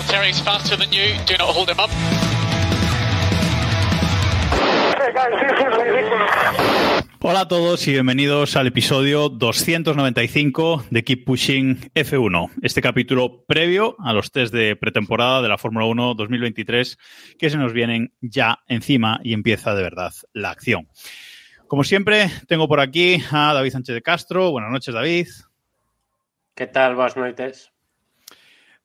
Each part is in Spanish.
Valtteri's faster than you. Do not hold him up. Hey guys, this is ridiculous. Hola a todos y bienvenidos al episodio 295 de Keep Pushing F1, este capítulo previo a los test de pretemporada de la Fórmula 1 2023 que se nos vienen ya encima y empieza de verdad la acción. Como siempre, tengo por aquí a David Sánchez de Castro. Buenas noches, David. ¿Qué tal? Buenas noches.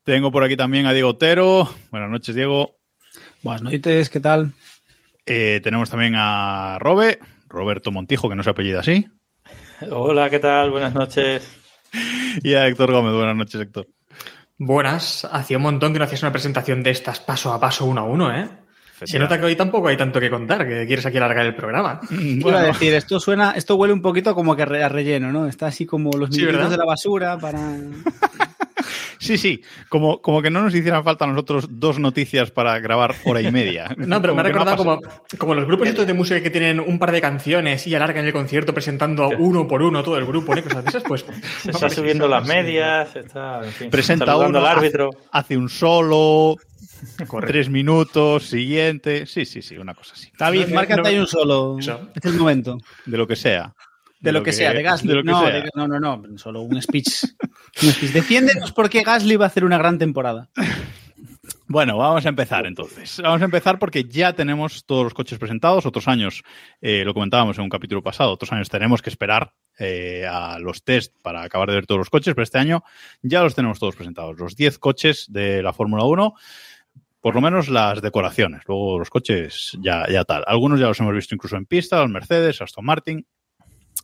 Tengo por aquí también a Diego Otero. Buenas noches, Diego. Buenas noches, ¿qué tal? Eh, tenemos también a Robe, Roberto Montijo, que no se apellida así. Hola, ¿qué tal? Buenas noches. Y a Héctor Gómez. Buenas noches, Héctor. Buenas, hacía un montón que no hacías una presentación de estas paso a paso, uno a uno, ¿eh? Se nota que hoy tampoco hay tanto que contar, que quieres aquí alargar el programa. Iba a decir, esto suena, esto huele un poquito como que a re- a relleno, ¿no? Está así como los minutos de la basura para. Sí, sí, como, como que no nos hicieran falta a nosotros dos noticias para grabar hora y media. No, pero me ha no recordado como, como los grupos estos de música que tienen un par de canciones y alargan el concierto presentando uno por uno todo el grupo, ¿no? Cosas de esas, pues. Se está subiendo las medias, está, en fin, Presenta uno, al árbitro. hace- un solo, tres minutos, siguiente. Sí, sí, sí, una cosa así. David, No, márcate no- ahí un solo. Eso. Es el momento. De lo que sea. De lo que, sea, de Gasly. de lo que no, sea. de- no, no, no, solo un speech. un speech. Defiéndenos por qué Gasly va a hacer una gran temporada. Bueno, vamos a empezar entonces. Vamos a empezar porque ya tenemos todos los coches presentados. Otros años, eh, lo comentábamos en un capítulo pasado, otros años tenemos que esperar eh, a los test para acabar de ver todos los coches, pero este año ya los tenemos todos presentados. Los 10 coches de la Fórmula 1, por lo menos las decoraciones. Luego los coches ya, ya tal. Algunos ya los hemos visto incluso en pista, los Mercedes, Aston Martin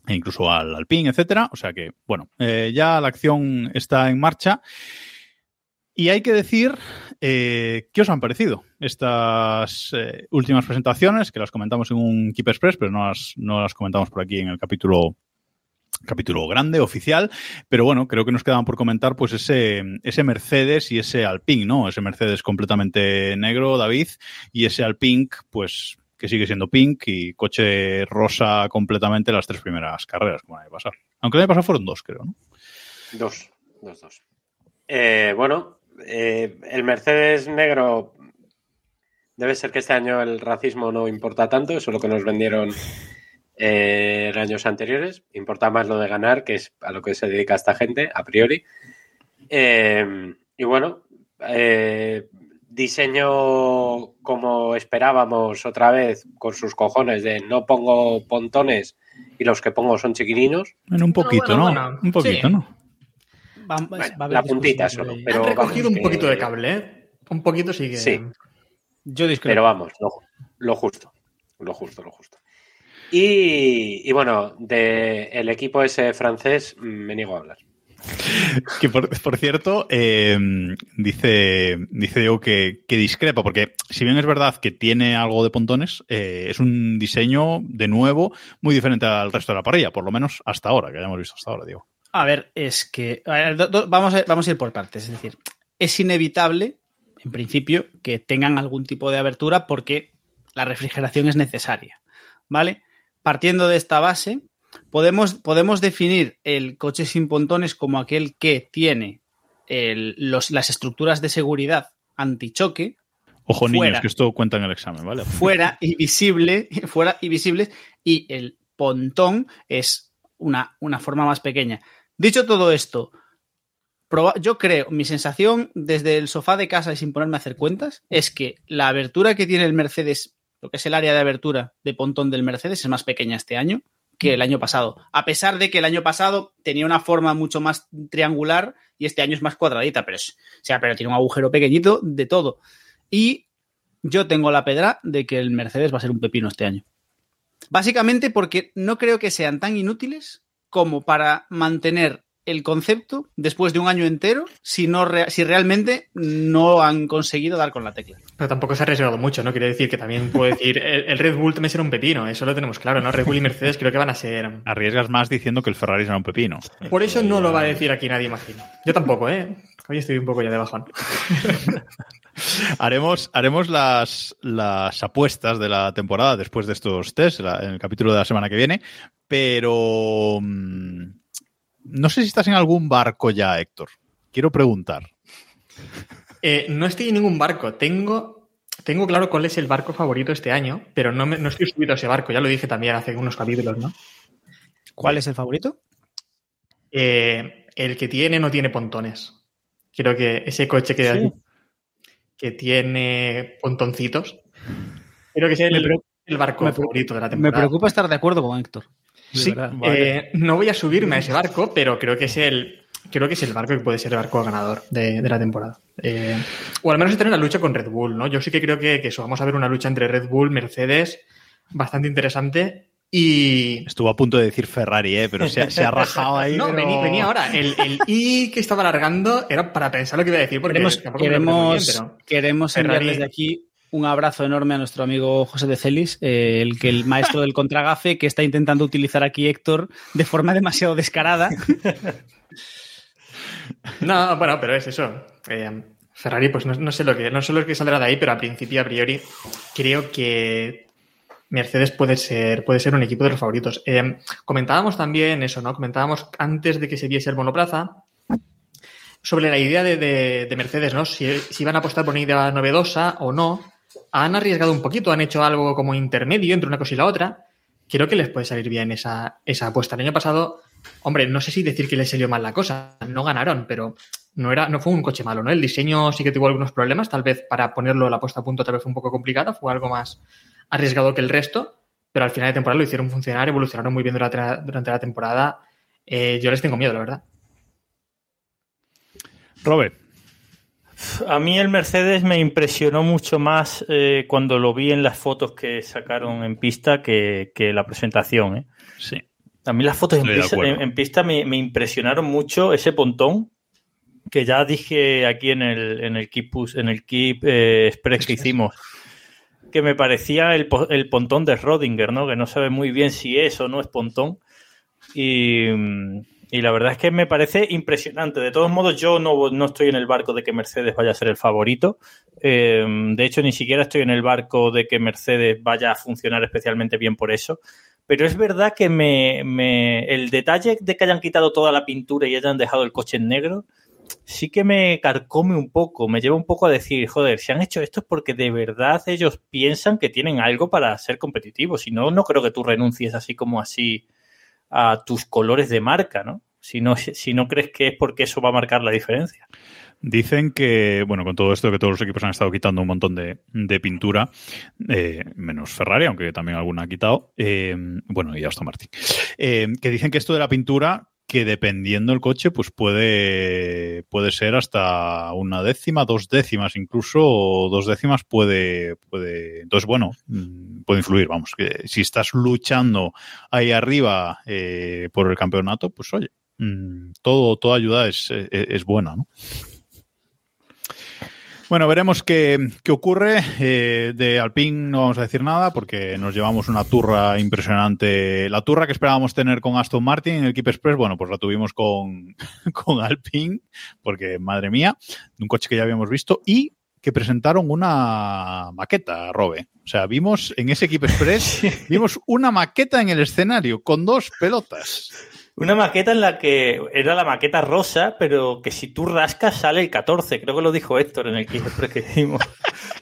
e incluso al Alpine, etcétera. O sea que, bueno, eh, ya la acción está en marcha. Y hay que decir eh, qué os han parecido estas eh, últimas presentaciones, que las comentamos en un Keep Express, pero no las, no las comentamos por aquí en el capítulo capítulo grande, oficial, pero bueno, creo que nos quedaban por comentar pues ese, ese Mercedes y ese Alpine, ¿no? Ese Mercedes completamente negro, David, y ese Alpine, pues que sigue siendo pink y coche rosa completamente las tres primeras carreras, como el año pasado. Aunque el año pasado fueron dos, creo, ¿no? Dos, dos, dos. Eh, bueno, eh, el Mercedes negro debe ser que este año el racismo no importa tanto, eso es lo que nos vendieron eh, años anteriores. Importa más lo de ganar, que es a lo que se dedica esta gente, a priori. Y bueno, diseño como esperábamos otra vez, con sus cojones de no pongo pontones y los que pongo son chiquininos. Bueno, un poquito, bueno, ¿no? bueno, un poquito, sí. ¿no? Va- va- Bueno, va a haber la puntita solo, de- pero Han vamos, recogido un que- poquito de cable, ¿eh? Un poquito sí que. Sí. Yo discrepo. Pero vamos, lo, lo justo, lo justo, lo justo. Y, y bueno, de el equipo ese francés mm, me niego a hablar. Que por, cierto, eh, dice, dice Diego que, discrepa, porque si bien es verdad que tiene algo de pontones, eh, es un diseño de nuevo muy diferente al resto de la parrilla, por lo menos hasta ahora, que hayamos visto hasta ahora, Diego. A ver, es que. vamos, vamos a ir por partes. Es decir, es inevitable, en principio, que tengan algún tipo de abertura porque la refrigeración es necesaria. ¿Vale? Partiendo de esta base, podemos, podemos definir el coche sin pontones como aquel que tiene el- los- las estructuras de seguridad antichoque Ojo, niños, que esto cuenta en el examen, ¿vale? fuera y visible, fuera y visibles, y el pontón es una, una forma más pequeña. Dicho todo esto, yo creo, mi sensación desde el sofá de casa y sin ponerme a hacer cuentas, es que la abertura que tiene el Mercedes, lo que es el área de abertura de pontón del Mercedes, es más pequeña este año que el año pasado. A pesar de que el año pasado tenía una forma mucho más triangular y este año es más cuadradita, pero, sea, pero tiene un agujero pequeñito de todo. Y yo tengo la pedra de que el Mercedes va a ser un pepino este año. Básicamente porque no creo que sean tan inútiles como para mantener el concepto después de un año entero si, no si realmente no han conseguido dar con la tecla. Pero tampoco se ha arriesgado mucho, ¿no? Quiero decir que también puedo decir, el, el Red Bull también será un pepino, eso lo tenemos claro, ¿no? Red Bull y Mercedes creo que van a ser... Arriesgas más diciendo que el Ferrari será un pepino. Por eso no lo va a decir aquí nadie, imagino. Yo tampoco, ¿eh? Hoy estoy un poco ya de bajón. Haremos, haremos las, las apuestas de la temporada después de estos test, la- en el capítulo de la semana que viene, pero mm, no sé si estás en algún barco ya, Héctor. Quiero preguntar. Eh, no estoy en ningún barco. Tengo, tengo claro cuál es el barco favorito este año, pero no, me- no estoy subido a ese barco. Ya lo dije también hace unos capítulos, ¿no? ¿Cuál es el favorito? Eh, el que tiene no tiene pontones. Creo que ese coche que, Sí. que tiene pontoncitos, creo que es el, Me barco me favorito de la Me temporada. preocupa estar de acuerdo con Héctor. Sí, eh, no voy a subirme a ese barco, pero creo que es el creo que es el barco que puede ser el barco ganador de, de la temporada. Eh, o al menos estar en la lucha con Red Bull, ¿no? Yo sí que creo que, que eso, vamos a ver una lucha entre Red Bull, Mercedes, bastante interesante. Y. Estuvo a punto de decir Ferrari, ¿eh? pero se, se ha rajado ahí. No, pero- venía, venía ahora. El, el I que estaba alargando era para pensar lo que iba a decir, porque Queremos, tampoco me lo recuerdo muy queremos, bien, pero- queremos enviar Ferrari- desde aquí un abrazo enorme a nuestro amigo José de Celis, eh, el que el maestro del contragafe que está intentando utilizar aquí Héctor de forma demasiado descarada. No, bueno, pero es eso. Eh, Ferrari, pues no, sé lo que no sé lo que saldrá de ahí, pero a principio, a priori, creo que Mercedes puede ser, puede ser un equipo de los favoritos. Eh, comentábamos también eso, ¿no? Comentábamos antes de que se viese el monoplaza sobre la idea de, de- de Mercedes, ¿no? Si, si van a apostar por una idea novedosa o no. Han arriesgado un poquito, han hecho algo como intermedio entre una cosa y la otra. Creo que les puede salir bien esa, apuesta. El año pasado, hombre, no sé si decir que les salió mal la cosa. No ganaron, pero no, era, no fue un coche malo, ¿no? El diseño sí que tuvo algunos problemas. Tal vez para ponerlo la puesta a punto tal vez fue un poco complicada. Fue algo más arriesgado que el resto. Pero al final de temporada lo hicieron funcionar, evolucionaron muy bien durante la, durante la temporada. Eh, yo les tengo miedo, la verdad. Robert, A mí el Mercedes me impresionó mucho más eh, cuando lo vi en las fotos que sacaron en pista que, que la presentación. ¿eh? sí. A mí las fotos en pista, acuerdo. en- en pista me, me impresionaron mucho ese pontón que ya dije aquí en el, en el Keep, Push- en el Keep eh, Express que hicimos que me parecía el, el pontón de Rodinger, ¿no? Que no sabe muy bien si es o no es pontón. Y, mm, y la verdad es que me parece impresionante. De todos modos, yo no, no estoy en el barco de que Mercedes vaya a ser el favorito. Eh, de hecho, ni siquiera estoy en el barco de que Mercedes vaya a funcionar especialmente bien por eso. Pero es verdad que me, me- el detalle de que hayan quitado toda la pintura y hayan dejado el coche en negro, sí que me carcome un poco, me lleva un poco a decir, joder, si han hecho esto es porque de verdad ellos piensan que tienen algo para ser competitivos. Si no, no creo que tú renuncies así como así a tus colores de marca, ¿no? Si no, si no crees que es porque eso va a marcar la diferencia. Dicen que, bueno, con todo esto que todos los equipos han estado quitando un montón de, de pintura, eh, menos Ferrari, aunque también alguna ha quitado, eh, bueno, y Aston Martin, eh, que dicen que esto de la pintura, que dependiendo el coche, pues puede, puede ser hasta una décima, dos décimas incluso, o dos décimas puede, puede, entonces bueno, mm, puede influir, vamos, que si estás luchando ahí arriba eh, por el campeonato, pues oye, mm, todo, toda ayuda es, es, es buena, ¿no? Bueno, veremos qué, qué ocurre. Eh, de Alpine no vamos a decir nada porque nos llevamos una turra impresionante. La turra que esperábamos tener con Aston Martin en el Keep Express, bueno, pues la tuvimos con, con Alpine porque, madre mía, un coche que ya habíamos visto y que presentaron una maqueta, Robe. O sea, vimos en ese Keep Express, vimos una maqueta en el escenario con dos pelotas. Una maqueta en la que era la maqueta rosa, pero que si tú rascas sale el 14. Creo que lo dijo Héctor en el que hicimos.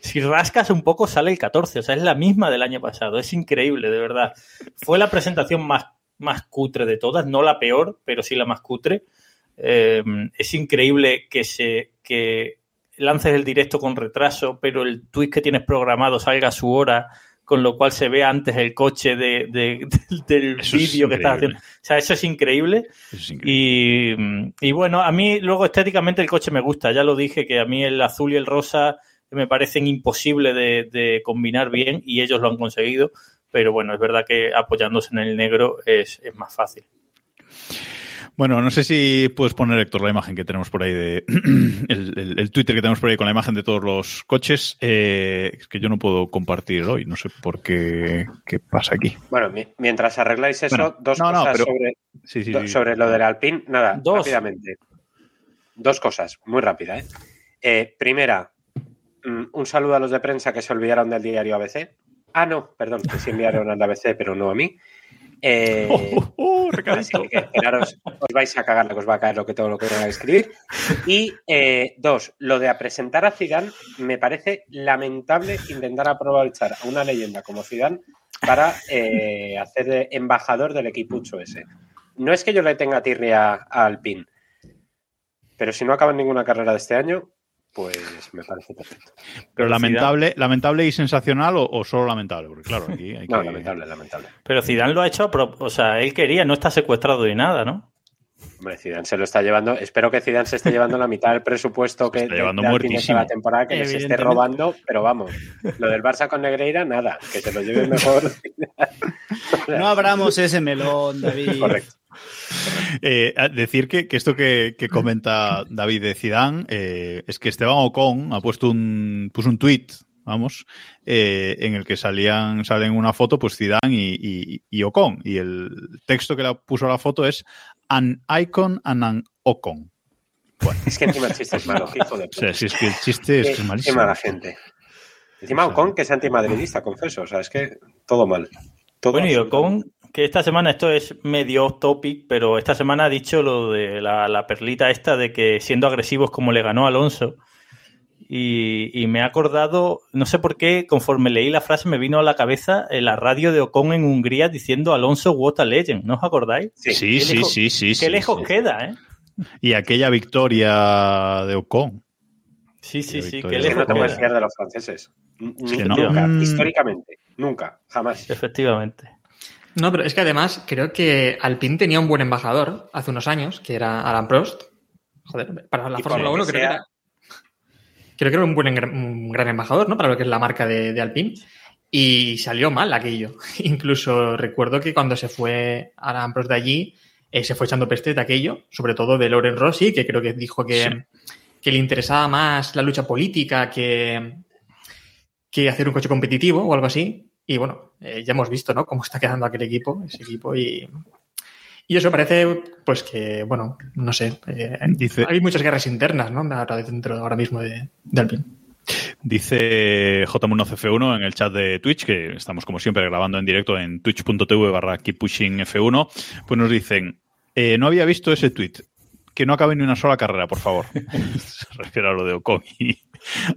Si rascas un poco sale el 14. O sea, es la misma del año pasado. Es increíble, de verdad. Fue la presentación más, más cutre de todas. No la peor, pero sí la más cutre. Eh, es increíble que se que lances el directo con retraso, pero el tweet que tienes programado salga a su hora con lo cual se ve antes el coche de, de, del es vídeo que estás haciendo. O sea, eso es increíble. Eso es increíble. Y, y bueno, a mí luego estéticamente el coche me gusta. Ya lo dije que a mí el azul y el rosa me parecen imposible de, de combinar bien y ellos lo han conseguido. Pero bueno, es verdad que apoyándose en el negro es, es más fácil. Bueno, no sé si puedes poner, Héctor, la imagen que tenemos por ahí de. el, el- el Twitter que tenemos por ahí con la imagen de todos los coches. Eh, es que yo no puedo compartir hoy, no sé por qué. ¿Qué pasa aquí? Bueno, mi- mientras arregláis eso, Bueno, dos no, no, cosas pero- sobre, Sí, sí, do- sí. sobre lo del Alpine. Nada, Dos. rápidamente. Dos cosas, muy rápida. ¿eh? Eh, primera, mm, un saludo a los de prensa que se olvidaron del diario ABC. Ah, no, perdón, que sí enviaron al ABC, pero no a mí. Eh, Oh, oh, Así que esperaros, os vais a cagar lo que os va a caer lo que todo lo que a escribir. Y eh, dos, lo de a presentar a Zidane me parece lamentable intentar aprovechar a una leyenda como Zidane para eh, hacer de embajador del equipucho ese. No es que yo le tenga tirria a Alpine, pero si no acaba en ninguna carrera de este año, pues me parece perfecto. Pero lamentable, lamentable y sensacional o, o solo lamentable, porque claro, aquí hay que. No, lamentable, lamentable. Pero Zidane lo ha hecho, a pro- o sea, él quería, no está secuestrado ni nada, ¿no? Hombre, Zidane se lo está llevando. Espero que Zidane se esté llevando la mitad del presupuesto que está llevando de esta temporada que les esté robando, pero vamos, lo del Barça con Negreira, nada, que se lo lleve mejor. No abramos ese melón, David. Correcto. Eh, decir que, que esto que, que comenta David de Zidane eh, es que Esteban Ocon ha puesto un, puso un tweet, vamos, eh, en el que salían, salen una foto, pues Zidane y, y, y Ocon. Y el texto que le puso a la foto es An icon and an Ocon. Es que encima el chiste es malo, hijo de O sea, puta. si es que el chiste es, que es Qué- Qué malísimo. mala gente. Encima Ocon, que es antimadridista, confeso. O sea, es que todo mal. Todo Bueno, y. Ocon, que esta semana esto es medio off topic, pero esta semana ha dicho lo de la, la perlita esta de que siendo agresivos como le ganó Alonso. Y, y me ha acordado, no sé por qué, conforme leí la frase, me vino a la cabeza eh, la radio de Ocon en Hungría diciendo Alonso what a legend. ¿No os acordáis? Sí. Sí, sí, lejos- sí, sí. Qué sí, lejos sí. queda, ¿eh? Y aquella victoria de Ocon. Sí, sí, Qué sí, qué Es que no lejos te puedes queda. fiar de los franceses. Que no. Nunca, Mm. históricamente. Nunca, jamás. Efectivamente. No, pero es que además creo que Alpine tenía un buen embajador hace unos años, que era Alan Prost. Joder, para la Fórmula lo 1 que creo que era. Creo que era un buen un gran embajador, ¿no? Para lo que es la marca de, de Alpine. Y salió mal aquello. Incluso recuerdo que cuando se fue Alan Prost de allí, eh, se fue echando peste de aquello, sobre todo de Loren Rossi, que creo que dijo que, Sí. que le interesaba más la lucha política que, que hacer un coche competitivo o algo así. Y bueno, eh, ya hemos visto, ¿no? Cómo está quedando aquel equipo, ese equipo. Y, y eso parece, pues que, bueno, no sé. eh, Dice- hay muchas guerras internas, ¿no? Ahora dentro ahora mismo de, de Alpine. Dice J1CF1 en el chat de Twitch, que estamos como siempre grabando en directo en twitch.tv barra keeppushingf1, pues nos dicen, eh, no había visto ese tweet, que no acabe ni una sola carrera, por favor. Se refiere a lo de Ocon y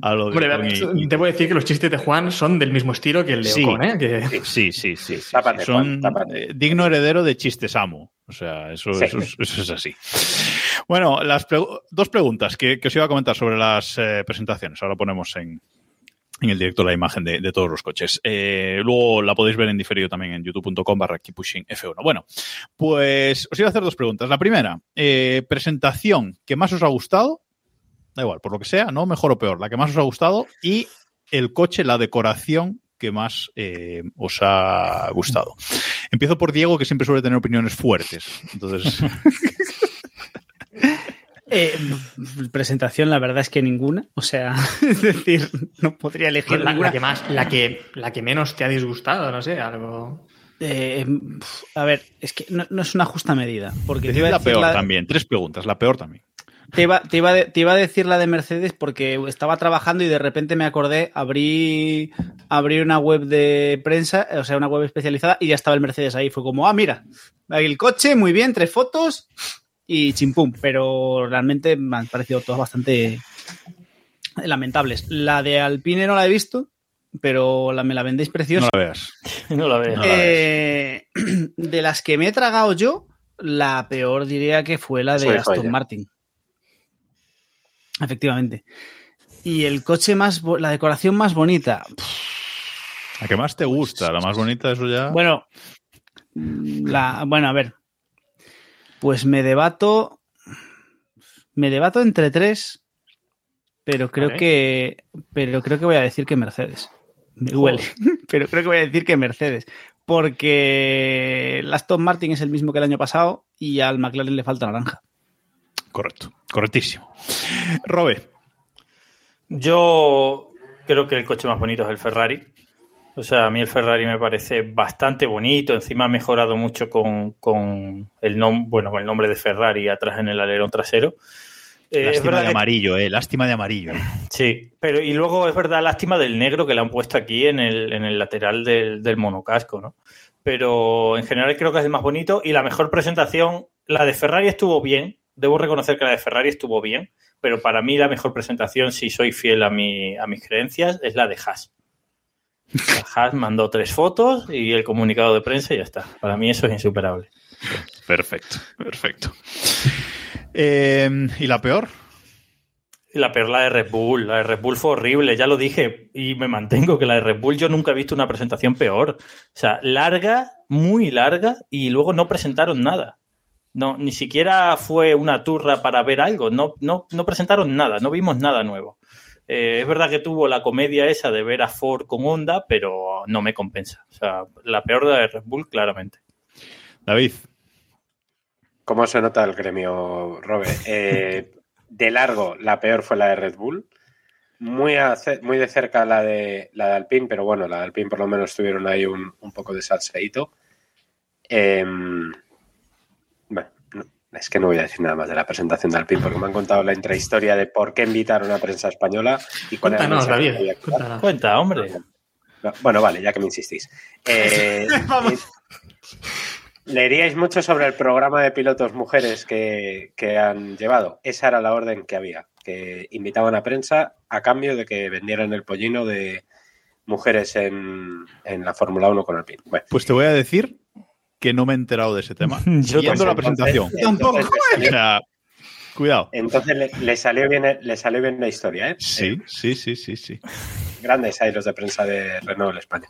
a lo de Hombre, Ocon y- y- te voy a decir que los chistes de Juan son del mismo estilo que el de Sí. Ocon, ¿eh? Que, Sí, sí, sí. sí, tápate, sí. Son Juan, eh, digno heredero de chistes amo. O sea, eso, Sí. eso, es- eso es así. Bueno, las dos preguntas que, que os iba a comentar sobre las eh, presentaciones. Ahora ponemos en, en el directo la imagen de, todos los coches. Eh, luego la podéis ver en diferido también en youtube.com barra F1. Bueno, pues os iba a hacer dos preguntas. La primera, eh, presentación que más os ha gustado, da igual, por lo que sea, ¿no? Mejor o peor, la que más os ha gustado y el coche, la decoración que más eh, os ha gustado. Empiezo por Diego, que siempre suele tener opiniones fuertes. Entonces, Eh, presentación, la verdad es que ninguna. O sea, es decir, no podría elegir la, ninguna. la que más, la que, la que menos te ha disgustado, no sé, algo. Eh, a ver, es que no, no es una justa medida. Porque te iba, a la decir peor la- también. Tres preguntas, la peor también. te iba- te iba de- te iba a decir la de Mercedes porque estaba trabajando y de repente me acordé, abrí, abrí una web de prensa, o sea, una web especializada y ya estaba el Mercedes ahí. Fue como, ah, mira, ahí el coche, muy bien, tres fotos y chimpum. Pero realmente me han parecido todas bastante lamentables. La de Alpine no la he visto, pero la, me la vendéis preciosa. No la veas. No la veo. No la Eh, de las que me he tragado yo, la peor diría que fue la de Aston. Martin. Efectivamente. Y el coche más, la decoración más bonita. La que más te gusta, la más bonita, eso ya. Bueno, la, bueno, a ver. Pues me debato. Me debato entre tres, pero creo Vale. que. Pero creo que voy a decir que Mercedes. Me duele. Pero creo que voy a decir que Mercedes. porque el Aston Martin es el mismo que el año pasado y al McLaren le falta naranja. Correcto, correctísimo. Robe, Yo creo que el coche más bonito es el Ferrari. O sea, a mí el Ferrari me parece bastante bonito. Encima ha mejorado mucho con, con el, nom bueno, con el nombre de Ferrari atrás en el alerón trasero. Eh, lástima de que- amarillo, eh, lástima de amarillo. Sí, pero y luego es verdad lástima del negro que le han puesto aquí en el, en el lateral del, del monocasco, ¿no? Pero en general creo que es el más bonito y la mejor presentación, la de Ferrari estuvo bien, debo reconocer que la de Ferrari estuvo bien, pero para mí la mejor presentación, si soy fiel a, mi, a mis creencias, es la de Haas. Haas mandó tres fotos y el comunicado de prensa y ya está. Para mí eso es insuperable. Perfecto, perfecto. Eh, ¿Y la peor? Y La peor, la de Red Bull. La de Red Bull fue horrible, ya lo dije y me mantengo que la de Red Bull yo nunca he visto una presentación peor. O sea, larga, muy larga y luego no presentaron nada. No, ni siquiera fue una turra para ver algo. No, no, no presentaron nada, no vimos nada nuevo. Eh, es verdad que tuvo la comedia esa de ver a Ford con Honda, pero no me compensa. O sea, la peor de la de Red Bull, claramente. David, ¿Cómo se nota el gremio, Robe? Eh, de largo, la peor fue la de Red Bull. Muy, a muy de cerca la de, la de Alpine, pero bueno, la de Alpine por lo menos tuvieron ahí un, un poco de salseíto. No, es que no voy a decir nada más de la presentación de Alpine porque me han contado la intrahistoria de por qué invitaron a prensa española y cuál era Cuéntanos, mensaje que David. Cuéntanos. Cuenta, hombre. No, Bueno, vale, ya que me insistís. Eh, Leeríais mucho sobre el programa de pilotos mujeres que, que han llevado. Esa era la orden que había, que invitaban a prensa a cambio de que vendieran el pollino de mujeres en, en la Fórmula 1 con Alpine. Bueno, pues te voy a decir que no me he enterado de ese tema. Yo Siguiendo la tampoco. presentación. entonces, O le salió- sea, cuidado. entonces le, le salió bien, le salió bien la historia, ¿eh? Sí, sí, sí, sí, sí. grandes los de prensa de Renault en España.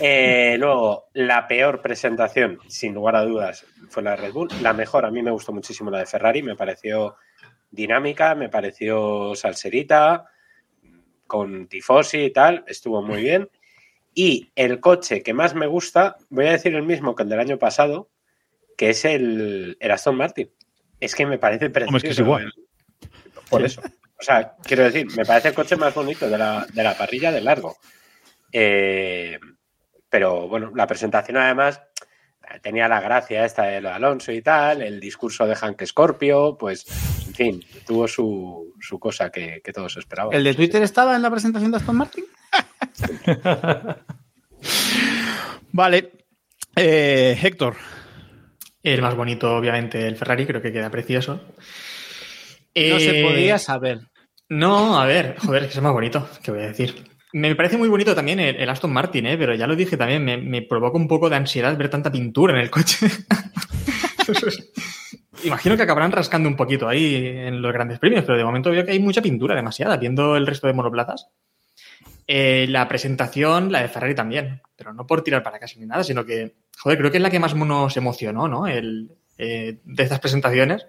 Eh, luego, la peor presentación, sin lugar a dudas, fue la de Red Bull. La mejor, a mí me gustó muchísimo la de Ferrari, me pareció dinámica, me pareció salserita, con tifosi y tal, estuvo muy bien. Y el coche que más me gusta, voy a decir el mismo que el del año pasado, que es el, el Aston Martin. Es que me parece precioso. Hombre, es que es igual. Por eso. O sea, quiero decir, me parece el coche más bonito de la, de la parrilla de largo. Eh, pero bueno, la presentación además tenía la gracia esta de lo de Alonso y tal, el discurso de Hank Scorpio, pues, en fin, tuvo su, su cosa que, que todos esperaban. ¿El de Twitter estaba en la presentación de Aston Martin? Vale. Eh, Héctor, El más bonito, obviamente, el Ferrari, creo que queda precioso. No se Eh, podía saber. No, a ver, joder, que es el más bonito, ¿qué voy a decir? Me parece muy bonito también el, el Aston Martin, ¿eh? pero ya lo dije también, me, me provoca un poco de ansiedad ver tanta pintura en el coche. Imagino que acabarán rascando un poquito ahí en los grandes premios, pero de momento veo que hay mucha pintura, demasiada, viendo el resto de monoplazas. Eh, la presentación, la de Ferrari también, pero no por tirar para casa ni nada, sino que, joder, creo que es la que más nos emocionó, ¿no? El, eh, de estas presentaciones.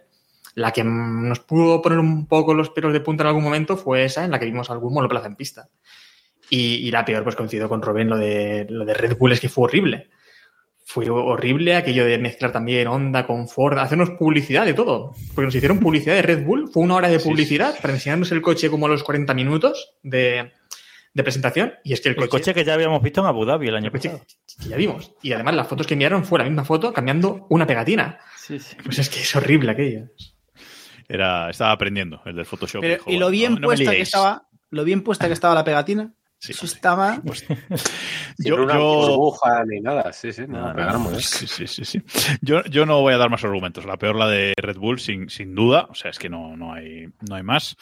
La que nos pudo poner un poco los pelos de punta en algún momento fue esa en la que vimos algún monoplaza en pista. Y, y la peor, pues coincido con Robin, lo de, lo de Red Bull es que fue horrible. Fue horrible aquello de mezclar también Honda con Ford, hacernos publicidad de todo. Porque nos hicieron publicidad de Red Bull, fue una hora de Sí, publicidad para enseñarnos el coche como a los 40 minutos de, de presentación. Y es que el El coche que ya habíamos visto en Abu Dhabi el año el pasado. que ya vimos. Y además las fotos que enviaron fue la misma foto cambiando una pegatina. Sí, sí. Pues es que es horrible aquello. era, estaba aprendiendo el del Photoshop. Pero, dijo, y lo bien "No, puesta que liéis". estaba, lo bien puesta que estaba la pegatina. Sí, eso estaba. Sin Yo, una yo- burbuja ni nada, sí, sí, sí, sí, sí, sí. Yo, yo no voy a dar más argumentos. La peor la de Red Bull, sin, sin duda. O sea, es que no, no, hay, no hay más.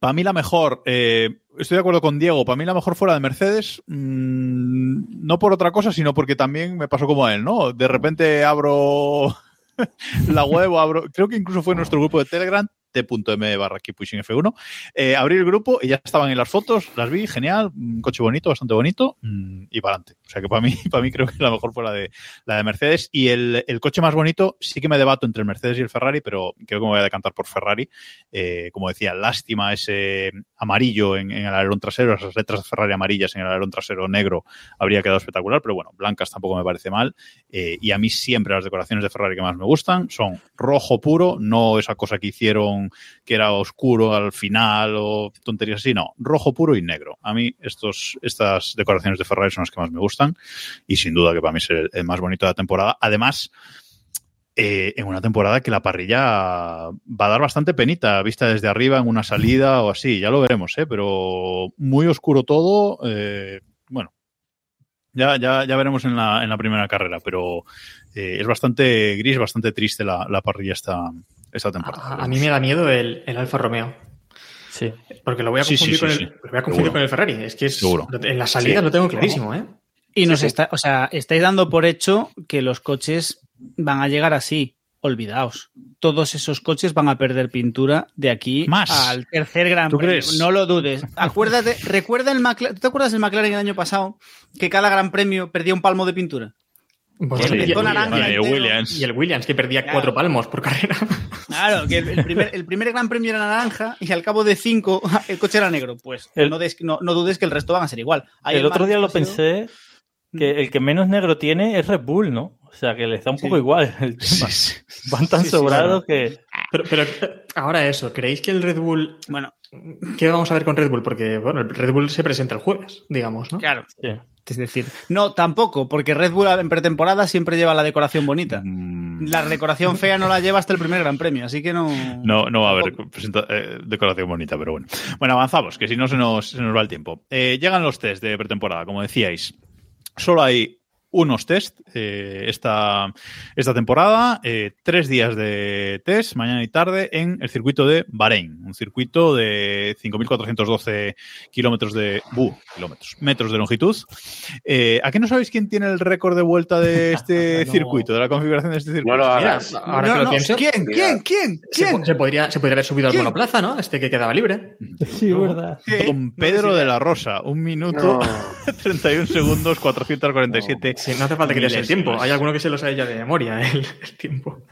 Para mí la mejor, eh, estoy de acuerdo con Diego, para mí la mejor fuera de Mercedes, mm, no por otra cosa, sino porque también me pasó como a él, ¿no? De repente abro la web abro, creo que incluso fue nuestro grupo de Telegram, t.m barra Keep Pushing F1. Eh, abrí el grupo y ya estaban en las fotos, las vi, genial, un coche bonito, bastante bonito, mm, y para adelante. O sea que para mí, para mí creo que la mejor fue la de, la de Mercedes. Y el, el coche más bonito, sí que me debato entre el Mercedes y el Ferrari, pero creo que me voy a decantar por Ferrari. Eh, como decía, lástima ese amarillo en, en el alerón trasero, esas letras de Ferrari amarillas en el alerón trasero negro habría quedado espectacular, pero bueno, blancas tampoco me parece mal. Eh, y a mí siempre las decoraciones de Ferrari que más me gustan son rojo puro, no esa cosa que hicieron que era oscuro al final o tonterías así, no, rojo puro y negro. A mí estos, estas decoraciones de Ferrari son las que más me gustan y sin duda que para mí es el, más bonito de la temporada. Además, eh, en una temporada que la parrilla va a dar bastante penita, vista desde arriba en una salida o así, ya lo veremos, ¿eh? pero muy oscuro todo. eh, bueno, ya, ya, ya veremos en la, en la primera carrera, pero eh, es bastante gris, bastante triste la, la parrilla esta, esta temporada. A, a mí me da miedo el, el Alfa Romeo. Sí. Porque lo voy a Sí, sí, confundir, sí, con, sí. el, lo voy a confundir con el Ferrari. Es que es, Seguro. en la salida Sí. lo tengo clarísimo, ¿eh? Y nos Sí, sí. está, o sea, estáis dando por hecho que los coches van a llegar así. Olvidaos. Todos esos coches van a perder pintura de aquí Más. al tercer Gran ¿Tú Premio. crees? No lo dudes. Acuérdate, recuerda el McLaren, ¿tú te acuerdas del McLaren el año pasado que cada Gran Premio perdía un palmo de pintura? Pues Sí, y. Williams. el Williams, que perdía Claro. cuatro palmos por carrera. Claro, que el, el primer, el primer Gran Premio era naranja y al cabo de cinco el coche era negro. Pues El- no, des- no- no dudes que el resto van a ser igual. Ahí el otro día lo pensé que el que menos negro tiene es Red Bull, ¿no? O sea, que les da un poco igual el tema. Van tan Sí, sí, sobrados que... Pero, pero ahora eso, ¿creéis que el Red Bull... Bueno, ¿Qué vamos a ver con Red Bull? Porque, bueno, el Red Bull se presenta el jueves, digamos, ¿no? claro. Es decir, no, tampoco, porque Red Bull en pretemporada siempre lleva la decoración bonita. Mm, La decoración fea no la lleva hasta el primer Gran Premio, así que no. No, no va a haber eh, decoración bonita, pero bueno. Bueno, avanzamos, que si no se nos, se nos va el tiempo. Eh, llegan los test de pretemporada, como decíais. Solo hay unos test eh, esta, esta temporada, eh, tres días de test, mañana y tarde, en el circuito de Bahrein, un circuito de 5.412 kilómetros de... buh, kilómetros, metros de longitud. Eh, ¿A qué no sabéis quién tiene el récord de vuelta de este No. circuito, de la configuración de este circuito? No Mira, ahora No, que lo no, pienso, ¿Quién? ¿Quién? ¿Quién? se, ¿Quién? se podría, se podría haber subido al monoplaza, ¿no? Este que quedaba libre. Sí, verdad. Don Pedro de la Rosa, un minuto, No. 31 segundos, 447. Sí, no hace falta que leas el tiempo. Hay alguno que se lo sabe ya de memoria, el, el tiempo.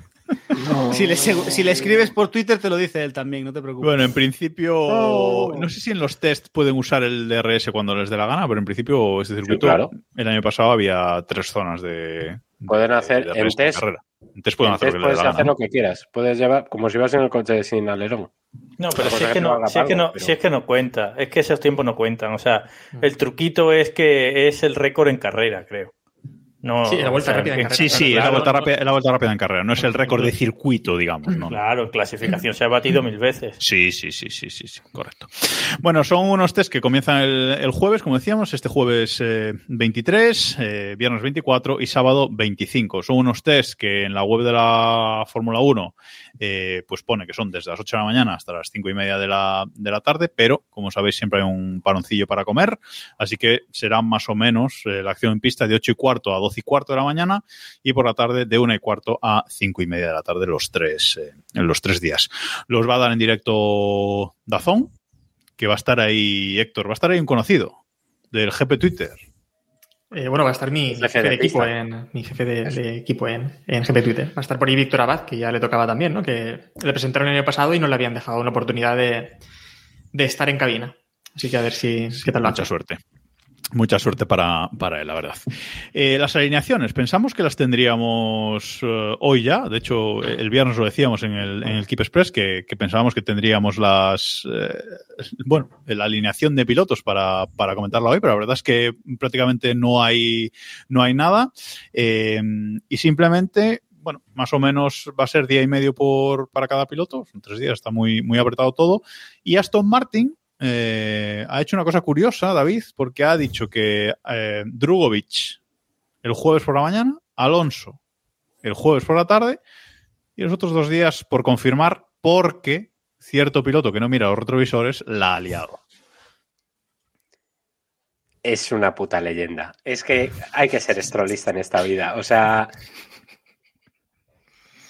Si, le, si le escribes por Twitter, te lo dice él también, no te preocupes. Bueno, en principio, Oh. no sé si en los test pueden usar el DRS cuando les dé la gana, pero en principio este circuito, claro. el año pasado había tres zonas de. Pueden de- hacer de en test- carrera. En test pueden hacer lo que puedes hacer gana. lo que quieras. Puedes llevar, como si vas en el coche sin alerón. No, Otra pero si cosa es, que que no no, haga si, es que algo, no, pero- si es que no cuenta, es que esos tiempos no cuentan. O sea, el truquito es que es el récord en carrera, creo. No, Sí, la vuelta o sea, rápida en en- carrera. Sí, sí, es la vuelta, no- rápida, es la vuelta rápida en carrera, no es el récord de circuito, digamos. ¿no? Claro, en clasificación se ha batido mil veces. Sí, sí, sí, sí, sí, sí, correcto. Bueno, son unos test que comienzan el, el jueves, como decíamos, este jueves eh, 23, eh, viernes 24 y sábado 25. Son unos test que en la web de la Fórmula 1 eh, pues pone que son desde las 8 de la mañana hasta las 5 y media de la, de la tarde, pero como sabéis siempre hay un paroncillo para comer, así que será más o menos eh, la acción en pista de 8 y cuarto a 12 y cuarto de la mañana y por la tarde de 1 y cuarto a 5 y media de la tarde los tres, eh, en los tres días. Los va a dar en directo Dazón, que va a estar ahí, Héctor, va a estar ahí un conocido del GP Twitter. Eh, bueno, va a estar mi, jefe jefe de equipo, en, mi jefe de, de equipo en, en GP Twitter. Va a estar por ahí Víctor Abad, que ya le tocaba también, ¿no? Que le presentaron el año pasado y no le habían dejado una oportunidad de, de estar en cabina. Así que a ver si qué tal lo Mucha hace. suerte. Mucha suerte para, para él, la verdad. Eh, las alineaciones, pensamos que las tendríamos eh, hoy ya. De hecho, el viernes lo decíamos en el, en el Keep Express, que, pensábamos que tendríamos las. eh, bueno, la alineación de pilotos para, para comentarla hoy, pero la verdad es que prácticamente no hay, no hay nada. Eh, y simplemente. Bueno, más o menos va a ser día y medio por, para cada piloto. Son tres días, está muy, muy apretado todo. Y Aston Martin, eh, ha hecho una cosa curiosa, David, porque ha dicho que eh, Drugovic el jueves por la mañana, Alonso el jueves por la tarde y los otros dos días por confirmar porque cierto piloto que no mira los retrovisores la ha liado. Es una puta leyenda. Es que hay que ser estrolista en esta vida. O sea,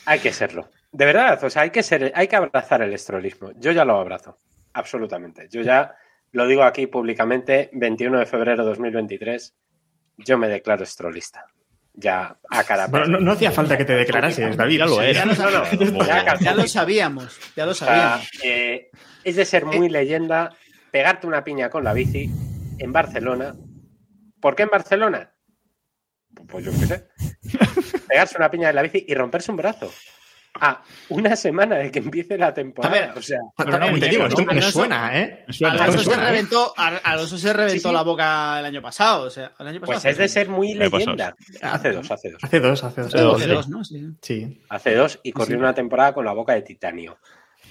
hay que serlo. De verdad, o sea, hay que ser, hay que abrazar el estrolismo. Yo ya lo abrazo, absolutamente. Yo ya lo digo aquí públicamente, 21 de febrero de 2023, yo me declaro estrolista. Ya a cara. Bueno, no, no hacía falta que te declarases, David. Ya lo es. Ya lo, sabíamos. ya, Ya lo sabíamos, ya lo O sea, sabíamos. eh, es de ser muy leyenda pegarte una piña con la bici en Barcelona. ¿Por qué en Barcelona? Pues yo qué sé. Pegarse una piña en la bici y romperse un brazo. A una semana de que empiece la temporada. A ver, o sea, Pero no, te digo, ¿no? esto me Alonso- suena, ¿eh? Suena. Alonso se ¿eh? reventó, Alonso se reventó Sí, sí. la boca el año pasado. O sea, el año pasado. pues es de ser muy leyenda. Hace dos, hace dos. Hace dos, hace dos. Hace dos, Hace sí. dos, ¿no? Sí. Sí. Hace dos y corrió una temporada con la boca de titanio.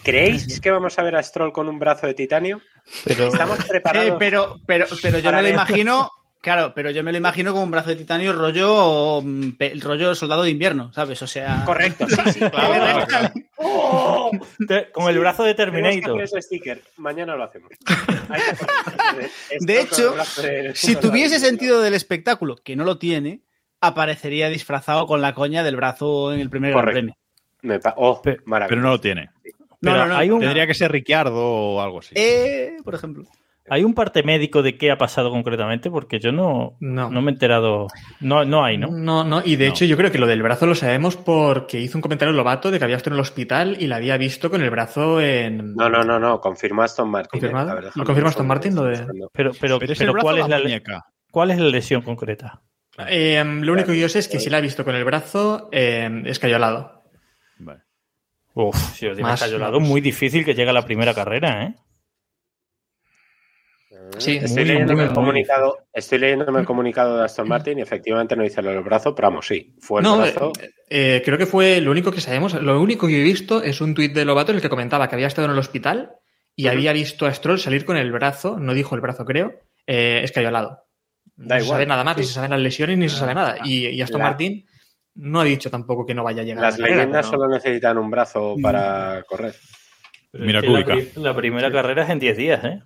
¿Creéis que vamos a ver a Stroll con un brazo de titanio? Pero, Estamos preparados. Eh, pero, pero, pero yo lo ver. imagino. Claro, pero yo me lo imagino como un brazo de titanio rollo, mm, pe- rollo soldado de invierno, ¿sabes? O sea. Correcto, sí, sí, claro. claro. ¡Oh! te- con el brazo de que Terminator. hacer ese sticker. Mañana lo hacemos. De hecho, el de- Si tuviese sentido del espectáculo, que no lo tiene, aparecería disfrazado con la coña del brazo en el primer Gran Correcto. Premio. Oh. Pero no lo tiene. No, Pero no, no. hay un, Tendría que ser Ricciardo o algo así. Eh, por ejemplo. Hay un parte médico de qué ha pasado concretamente, porque yo no, No. no me he enterado. No, no hay, ¿no? No, no, y de No. hecho yo creo que lo del brazo lo sabemos porque hizo un comentario Lobato de que había estado en el hospital y la había visto con el brazo en... No, no, no, no. Confirmó Aston Martin. ¿Confirmado? eh. A ver, ¿Lo confirma Aston Martin, lo de-. Pero, pero, Pero es pero ¿cuál, es la muñeca. ¿cuál es la lesión concreta? Eh, lo único que yo sé es que si la ha visto con el brazo eh, escayolado. Vale. Uf, si os digo Más, Cayolado, más. muy difícil que llegue a la primera carrera, ¿eh? Sí, Estoy muy, leyéndome muy, el muy comunicado, estoy leyéndome el comunicado de Aston Martin y efectivamente no dice del brazo, pero vamos, sí. Fue el No, brazo. eh, eh, creo que fue lo único que sabemos. Lo único que he visto es un tuit de Lobato en el que comentaba que había estado en el hospital y había visto a Stroll salir con el brazo, no dijo el brazo creo, eh, escayolado. Da no se sabe nada más, ni se saben las lesiones, ni se sabe nada. Y, y Aston La- Martin no ha dicho tampoco que no vaya a llegar. Las a la leyendas solo necesitan un brazo para correr. Pero Mira es la, la primera carrera es en 10 días, ¿eh?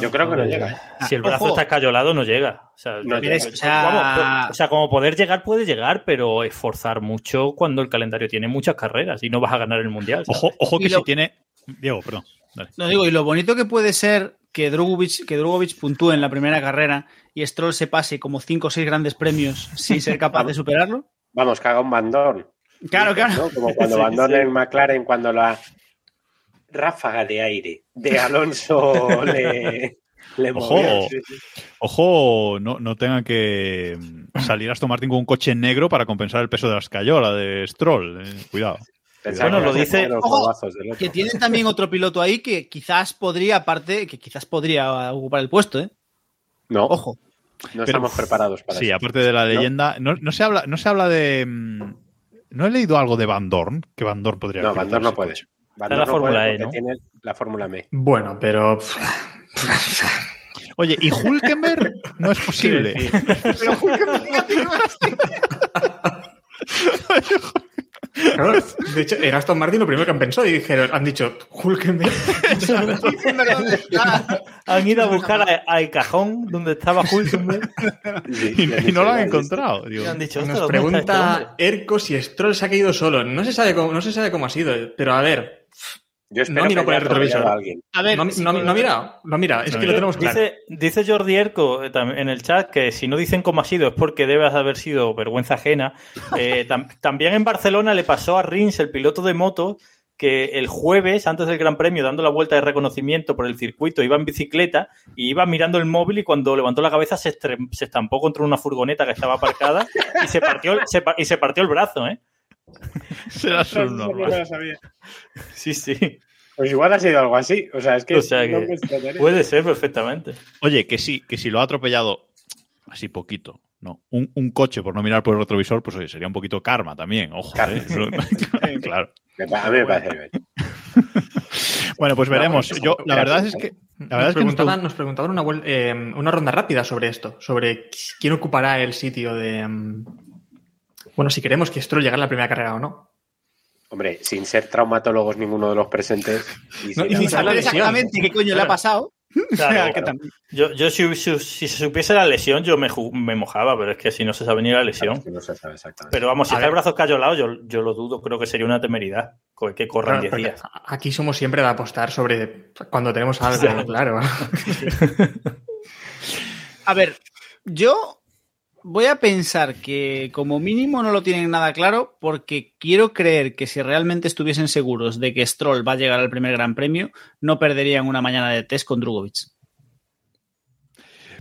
Yo creo que no llega. ¿eh? Si el brazo Ojo. está escayolado, no llega. O sea, No llega. O sea- vamos, o sea, como poder llegar, puede llegar, pero esforzar mucho cuando el calendario tiene muchas carreras y no vas a ganar el mundial. ¿sabes? Ojo, ojo que lo- si tiene. Diego, perdón. Dale. No digo, y lo bonito que puede ser que Drogovic, que Drogovic puntúe en la primera carrera y Stroll se pase como 5 o 6 grandes premios sin ser capaz de superarlo. Vamos, que haga un bandón. Claro, claro. ¿no? Como cuando Sí, en McLaren, cuando la ráfaga de aire de Alonso le, le Ojo. movió. Sí, sí. Ojo, no, no tengan que mm, salir Aston Martin con un coche negro para compensar el peso de la escayola de Stroll. eh, cuidado. Bueno, que lo dice- Ojo. Que tienen también otro piloto ahí que quizás podría, aparte, que quizás podría ocupar el puesto, ¿eh? No, Ojo. no estamos preparados para Sí, eso. aparte de la leyenda. No, no se habla, no se habla de. mm, No he leído algo de Van Dorn, que Van Dorn podría No, Van Dorn no puede. coche. Van la no Fórmula E, ¿no? Tiene la Fórmula M. Bueno, pero. Oye, ¿y Hulkenberg? No es posible. Claro, de hecho, en Aston Martin lo primero que han pensado y dijeron, han dicho, Hulkenberg. Han ido a buscar al cajón donde estaba Hulkenberg y, y no lo han encontrado. digo. y han dicho, Nos "Hostia, ¿dónde está este pregunta hombre?". Erco si Stroll se ha caído solo. No se sabe cómo, no se sabe cómo ha sido, pero a ver, Yo espero No miro que por el haya atropellado retrovisor. a alguien. A ver, no, no, no mirado, es No que mira. lo tenemos claro. Dice, dice Jordi Erco eh, en el chat que si no dicen cómo ha sido es porque debes haber sido vergüenza ajena. Eh, tam- también en Barcelona le pasó a Rins, el piloto de moto, que el jueves, antes del Gran Premio, dando la vuelta de reconocimiento por el circuito, iba en bicicleta y iba mirando el móvil y cuando levantó la cabeza se, se estampó contra una furgoneta que estaba aparcada y se partió, se y se partió el brazo, ¿eh? Será subnormal. Sí, sí. Pues igual ha sido algo así. O sea, es que, O sea no que puede ser perfectamente. Oye, que sí, que si lo ha atropellado así poquito, ¿no? Un, un coche por no mirar por el retrovisor, pues oye, sería un poquito karma también, ojo. ¿eh? Claro. A mí me parece bien. Bueno, pues veremos. Yo, la verdad es que. La verdad Nos es que preguntaban, nos preguntaban una, eh, una ronda rápida sobre esto, sobre quién ocupará el sitio de... Bueno, si queremos que Stroll llegue a la primera carrera o no. Hombre, sin ser traumatólogos ninguno de los presentes. Y No, sin y sin haber- saber exactamente qué coño le ha pasado. Claro, claro. Yo, yo si, si- si se supiese la lesión, yo me, mojaba, pero es que si no se sabe ni la lesión. No se sabe exactamente. Pero vamos, si está el brazo cayolado, yo, yo lo dudo, creo que sería una temeridad que corran Claro, 10 porque días. Aquí somos siempre de apostar sobre cuando tenemos algo, claro. A ver, yo voy a pensar que como mínimo no lo tienen nada claro porque quiero creer que si realmente estuviesen seguros de que Stroll va a llegar al primer Gran Premio, no perderían una mañana de test con Drugovic.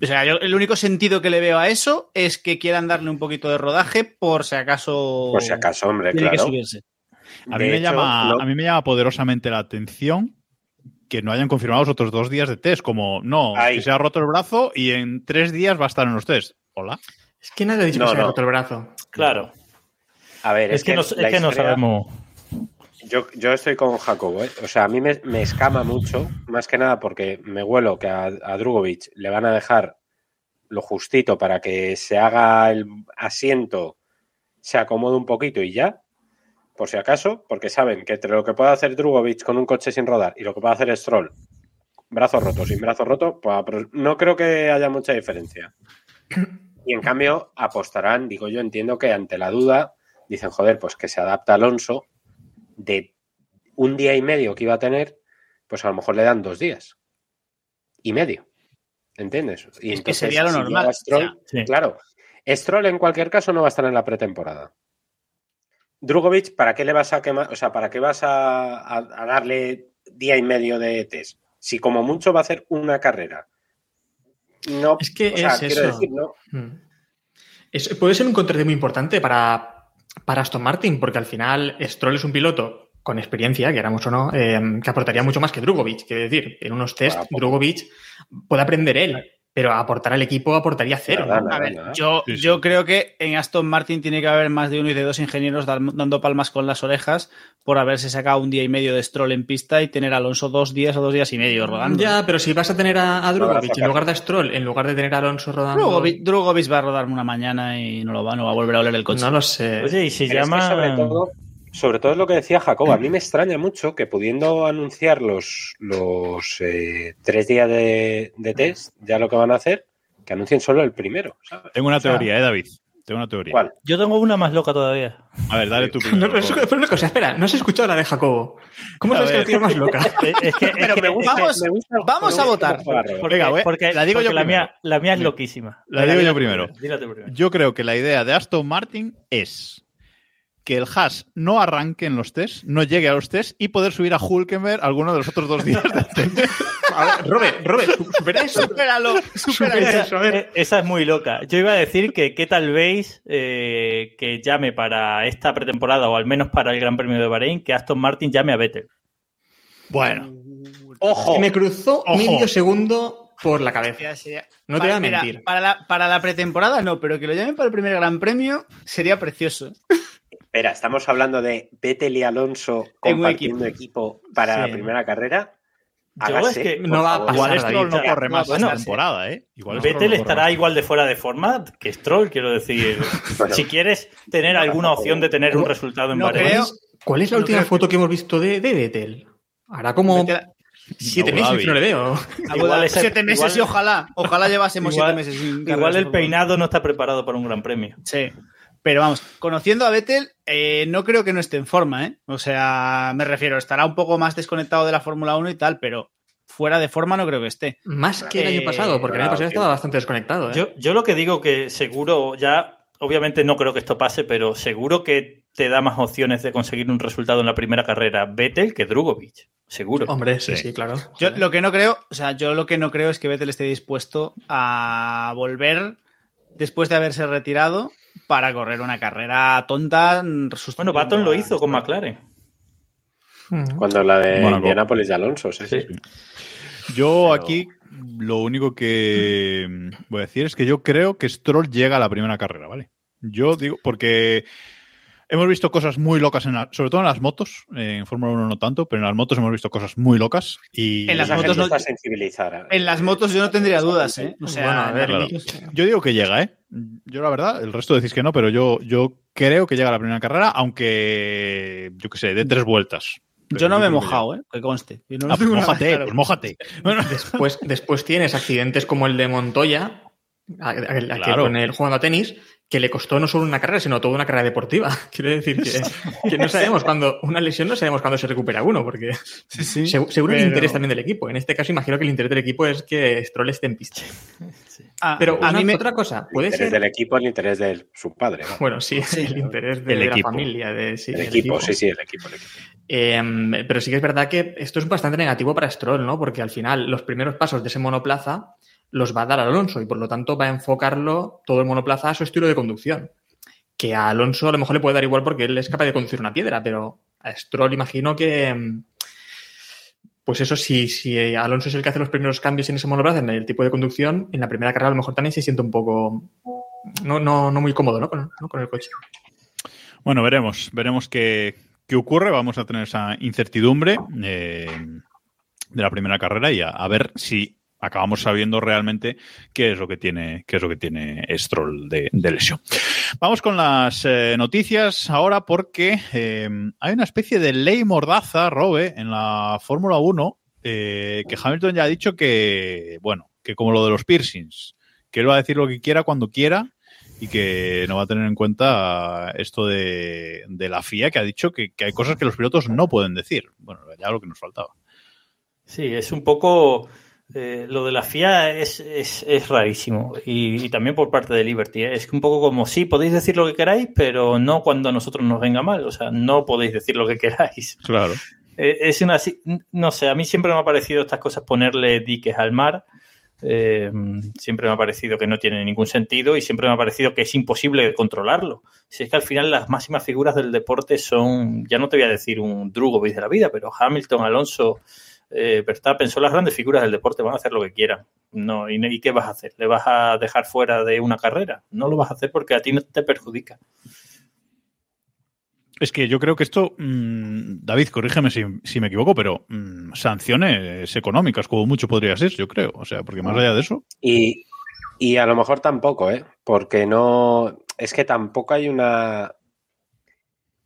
O sea, yo el único sentido que le veo a eso es que quieran darle un poquito de rodaje por si acaso, Por si acaso, hombre, tiene que claro. subirse. A mí, me llama, no- a mí me llama poderosamente la atención que no hayan confirmado los otros dos días de test, como no, que se ha roto el brazo y en tres días va a estar en los test. Hola. Es que nadie ha dicho No, que se no. roto el brazo. Claro. A ver, Es, que, no, es la que no historia- sabemos. Yo, yo estoy con Jacobo, ¿eh? O sea, a mí me, me escama mucho, más que nada porque me huelo que a, a Drugovic le van a dejar lo justito para que se haga el asiento, se acomode un poquito y ya, por si acaso, porque saben que entre lo que puede hacer Drugovic con un coche sin rodar y lo que puede hacer Stroll, brazo roto, sin brazo roto, pues, no creo que haya mucha diferencia. Y en cambio, apostarán, digo yo, entiendo que ante la duda, dicen, joder, pues que se adapta Alonso de un día y medio que iba a tener, pues a lo mejor le dan dos días y medio. ¿Entiendes? Y Es que sería lo normal, llega Stroll- o sea, Sí. Claro, Stroll en cualquier caso no va a estar en la pretemporada. Drugovic, ¿para qué le vas a quemar? O sea, ¿para qué vas a, a- a darle día y medio de test? Si como mucho va a hacer una carrera. No, Es que o sea, es eso. decir, no. Mm. Es- puede ser un contrato muy importante para, para Aston Martin, porque al final Stroll es un piloto con experiencia, queramos o no, eh, que aportaría mucho más que Drugovic. Quiero decir, en unos test, poco. Drugovic puede aprender él, pero aportar al equipo aportaría cero. Nada, ¿no? nada. A ver, nada. yo, Sí, sí. yo creo que en Aston Martin tiene que haber más de uno y de dos ingenieros dando palmas con las orejas por haberse sacado un día y medio de Stroll en pista y tener a Alonso dos días o dos días y medio rodando. Ya, pero si vas a tener a, a Drugovic sacar. en lugar de Stroll, en lugar de tener a Alonso rodando. Drugovic, Drugovic va a rodarme una mañana y no lo va, no va a volver a oler el coche. No lo sé. Oye, y si Pero es que llama. sobre todo, sobre todo es lo que decía Jacob. A mí me extraña mucho que pudiendo anunciar los, los eh, tres días de, de test, ya lo que van a hacer, que anuncien solo el primero. ¿sabes? Tengo una O sea, teoría, ¿eh, David? Tengo una teoría. ¿Cuál? Yo tengo una más loca todavía. A ver, dale tú No, primero. pero, eso- pero una cosa, espera, no has escuchado la de Jacobo. ¿Cómo sabes que la tiene más loca? Es, es que, es Pero que- me es gusta- que- vamos- Me gusta- vamos me a votar. porque, Venga, voy- porque- la digo yo la mía, la mía es loquísima. La digo yo primero. Yo creo que la idea de Aston Martin es que el Haas no arranque en los test, no llegue a los test y poder subir a Hulkenberg alguno de los otros dos días del test. A ver, Robert, Robert, su- supera eso. Supéralo, supera Supera eso. eso, a ver. Eh, Esa es muy loca. Yo iba a decir que qué tal veis eh, que llame para esta pretemporada o al menos para el Gran Premio de Bahrein que Aston Martin llame a Vettel. Bueno, ¡Ojo! Que me cruzó Ojo. medio segundo por la cabeza. No te voy a Mira, mentir. Para la, para la pretemporada no, pero que lo llamen para el primer Gran Premio sería precioso. Espera, estamos hablando de Vettel y Alonso compartiendo equipo, para Sí. la primera carrera. Yo Hágase, es que no va a pasar, igual Stroll no corre más esta temporada, ¿eh? Igual Vettel estará más. igual de fuera de forma que Stroll, quiero decir. Bueno. si quieres tener alguna opción de tener un resultado en No Bahrein. ¿Cuál es la No última foto que hemos visto de, de Vettel? Hará como siete Abu meses Dhabi. no le veo. Igual ese- siete meses igual- y ojalá, ojalá llevásemos Igual- siete meses sin Igual el peinado no está preparado para un gran premio. Sí. Pero vamos, conociendo a Vettel, eh, no creo que no esté en forma, ¿eh? O sea, me refiero, estará un poco más desconectado de la Fórmula 1 y tal, pero fuera de forma no creo que esté. Más que el Eh, año pasado, porque el año pasado estaba bastante desconectado. ¿eh? Yo, yo lo que digo que seguro ya, obviamente no creo que esto pase, pero seguro que te da más opciones de conseguir un resultado en la primera carrera Vettel que Drugovic. Seguro. Hombre, sí, Sí. sí, claro. Yo lo que no creo, o sea, yo lo que no creo es que Vettel esté dispuesto a volver después de haberse retirado para correr una carrera tonta. Bueno, Baton lo hizo con McLaren. Mm. Cuando la de Mónaco. Indianapolis de Alonso, sí, sí. Yo Pero- aquí lo único que voy a decir es que yo creo que Stroll llega a la primera carrera, ¿vale? Yo digo, porque hemos visto cosas muy locas, en la- sobre todo en las motos, en Fórmula 1 no tanto, pero en las motos hemos visto cosas muy locas y En las La motos no- está sensibilizada. En las motos yo no tendría dudas, ¿eh? O sea, Bueno, a ver, las claro. yo digo que llega, ¿eh? Yo la verdad, el resto decís que no, pero yo, yo creo que llega a la primera carrera, aunque yo qué sé, de tres vueltas. Yo no me he mojado, ¿eh? Que conste. Yo no. Ah, pues mójate, claro. pues mójate. Bueno, Después, después tienes accidentes como el de Montoya, a- a- a- que Claro. con el jugando a tenis, que le costó no solo una carrera, sino toda una carrera deportiva. Quiero decir que, que no sabemos cuando, una lesión no sabemos cuándo se recupera uno, porque Sí, sí. segu- seguro el interés también del equipo. En este caso, imagino que el interés del equipo es que Stroll esté en pista. Ah, Pero a una- mí me... otra cosa, El puede interés ser. del equipo, el interés de su padre. ¿no? Bueno, sí, el interés de, El de la familia. De, sí, el del equipo, sí, sí, el equipo. El equipo. Eh, pero sí que es verdad que esto es bastante negativo para Stroll, ¿no? Porque al final los primeros pasos de ese monoplaza los va a dar Alonso y por lo tanto va a enfocarlo todo el monoplaza a su estilo de conducción. Que a Alonso a lo mejor le puede dar igual porque él es capaz de conducir una piedra, pero a Stroll imagino que. mm, Pues eso, si, si Alonso es el que hace los primeros cambios en ese monoplaza, en el tipo de conducción, en la primera carrera a lo mejor también se siente un poco. No, no, no muy cómodo, ¿no? Con, ¿no? el coche. Bueno, veremos, veremos qué, qué ocurre. Vamos a tener esa incertidumbre eh, de la primera carrera y a ver si acabamos sabiendo realmente qué es lo que tiene, qué es lo que tiene Stroll de, lesión. Vamos con las eh, noticias ahora porque eh, hay una especie de ley mordaza, Robe, en la Fórmula 1, eh, que Hamilton ya ha dicho que, bueno, que como lo de los piercings, que él va a decir lo que quiera cuando quiera y que no va a tener en cuenta esto de, de la FIA, que ha dicho que, que hay cosas que los pilotos no pueden decir. Bueno, ya lo que nos faltaba. Sí, es un poco. Eh, lo de la FIA es, es, es rarísimo. Y, y también por parte de Liberty. ¿eh? Es un poco como: sí, podéis decir lo que queráis, pero no cuando a nosotros nos venga mal. O sea, no podéis decir lo que queráis. Claro. Eh, es una. No sé, a mí siempre me ha parecido estas cosas ponerle diques al mar. Eh, siempre me ha parecido que no tiene ningún sentido y siempre me ha parecido que es imposible controlarlo. Si es que al final las máximas figuras del deporte son, ya no te voy a decir un Drugovic de la vida, pero Hamilton, Alonso, eh, Verstappen, son las grandes figuras del deporte, van a hacer lo que quieran. No, y, ¿Y qué vas a hacer? ¿Le vas a dejar fuera de una carrera? No lo vas a hacer porque a ti no te perjudica. Es que yo creo que esto, mmm, David, corrígeme si, si, me equivoco, pero mmm, sanciones económicas, como mucho podría ser, yo creo. O sea, porque más allá de eso. Y, y a lo mejor tampoco, ¿eh? Porque no. Es que tampoco hay una.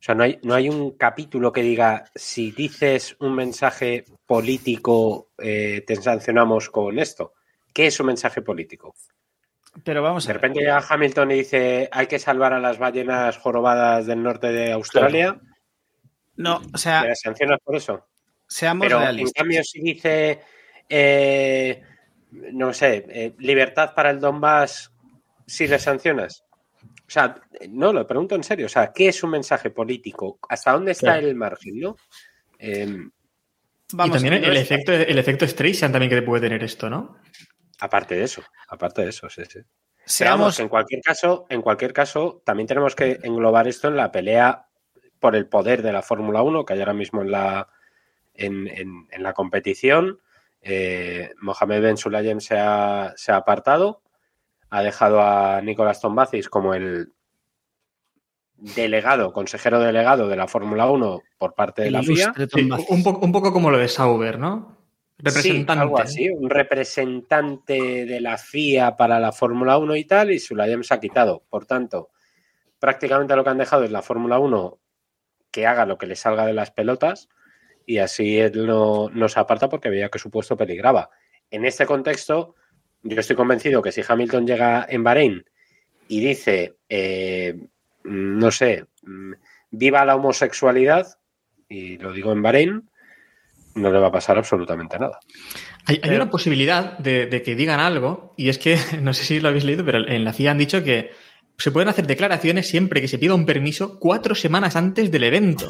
O sea, no hay, no hay un capítulo que diga si dices un mensaje político, eh, te sancionamos con esto. ¿Qué es un mensaje político? Pero vamos De repente llega Hamilton y dice hay que salvar a las ballenas jorobadas del norte de Australia. No, o sea. ¿Le sancionas por eso? Seamos Pero realistas. en cambio, si dice eh, no sé, eh, libertad para el Donbass, si le sancionas. O sea, no, lo pregunto en serio. O sea, ¿qué es un mensaje político? ¿Hasta dónde está Claro. el margen, no? Eh, y también el efecto, el efecto Streisand también que puede tener esto, ¿no? Aparte de eso, aparte de eso, sí, sí. Seamos. vamos, en cualquier caso, en cualquier caso, también tenemos que englobar esto en la pelea por el poder de la Fórmula 1 que hay ahora mismo en la, en, en- en la competición. Eh, Mohamed Ben Sulayem se ha, se ha apartado, ha dejado a Nicolás Tombazis como el delegado, consejero delegado de la Fórmula 1 por parte de el la FIA. Sí, un, poco, un poco como lo de Sauber, ¿no? Representante. Sí, algo así, un representante de la FIA para la Fórmula 1 y tal, y Sulayem se ha quitado. Por tanto, prácticamente lo que han dejado es la Fórmula 1 que haga lo que le salga de las pelotas y así él no, no se aparta porque veía que su puesto peligraba. En este contexto, yo estoy convencido que si Hamilton llega en Bahrein y dice, eh, no sé, mm, viva la homosexualidad, y lo digo en Bahrein, no le va a pasar absolutamente nada. Hay, hay una posibilidad de, de que digan algo, y es que, no sé si lo habéis leído, pero en la FIA han dicho que se pueden hacer declaraciones siempre que se pida un permiso cuatro semanas antes del evento.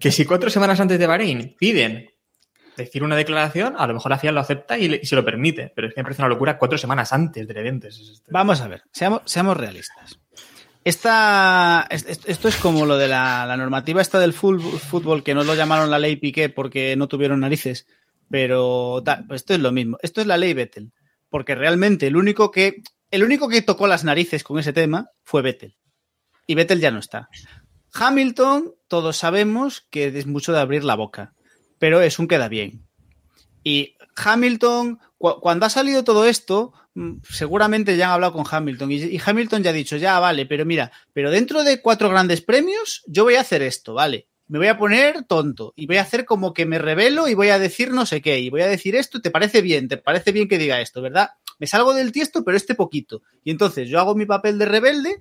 Que si cuatro semanas antes de Bahrein piden decir una declaración, a lo mejor la FIA lo acepta y, le- y se lo permite, pero es que me parece una locura cuatro semanas antes del evento. Vamos a ver, seamos, realistas. Esta, es- es- esto es como lo de la, normativa esta del fútbol, que no lo llamaron la ley Piqué porque no tuvieron narices, pero pues esto es lo mismo. Esto es la ley Vettel, porque realmente el único que, el único que tocó las narices con ese tema fue Vettel. Y Vettel ya no está. Hamilton, todos sabemos que es mucho de abrir la boca, pero es un queda bien. Y Hamilton, cu- cuando ha salido todo esto, mm, seguramente ya han hablado con Hamilton y, y Hamilton ya ha dicho, ya vale, pero mira, pero dentro de cuatro grandes premios yo voy a hacer esto, vale. me voy a poner tonto y voy a hacer como que me revelo y voy a decir no sé qué y voy a decir esto, ¿te parece bien? ¿Te parece bien que diga esto, verdad? Me salgo del tiesto, pero este poquito. Y entonces yo hago mi papel de rebelde,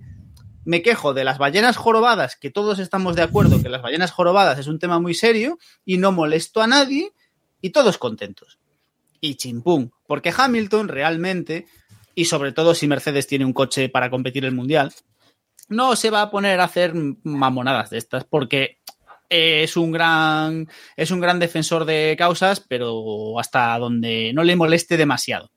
me quejo de las ballenas jorobadas, que todos estamos de acuerdo que las ballenas jorobadas es un tema muy serio y no molesto a nadie y todos contentos. Y chimpum, porque Hamilton realmente, y sobre todo si Mercedes tiene un coche para competir el mundial, no se va a poner a hacer mamonadas de estas, porque es un gran es un gran defensor de causas, pero hasta donde no le moleste demasiado.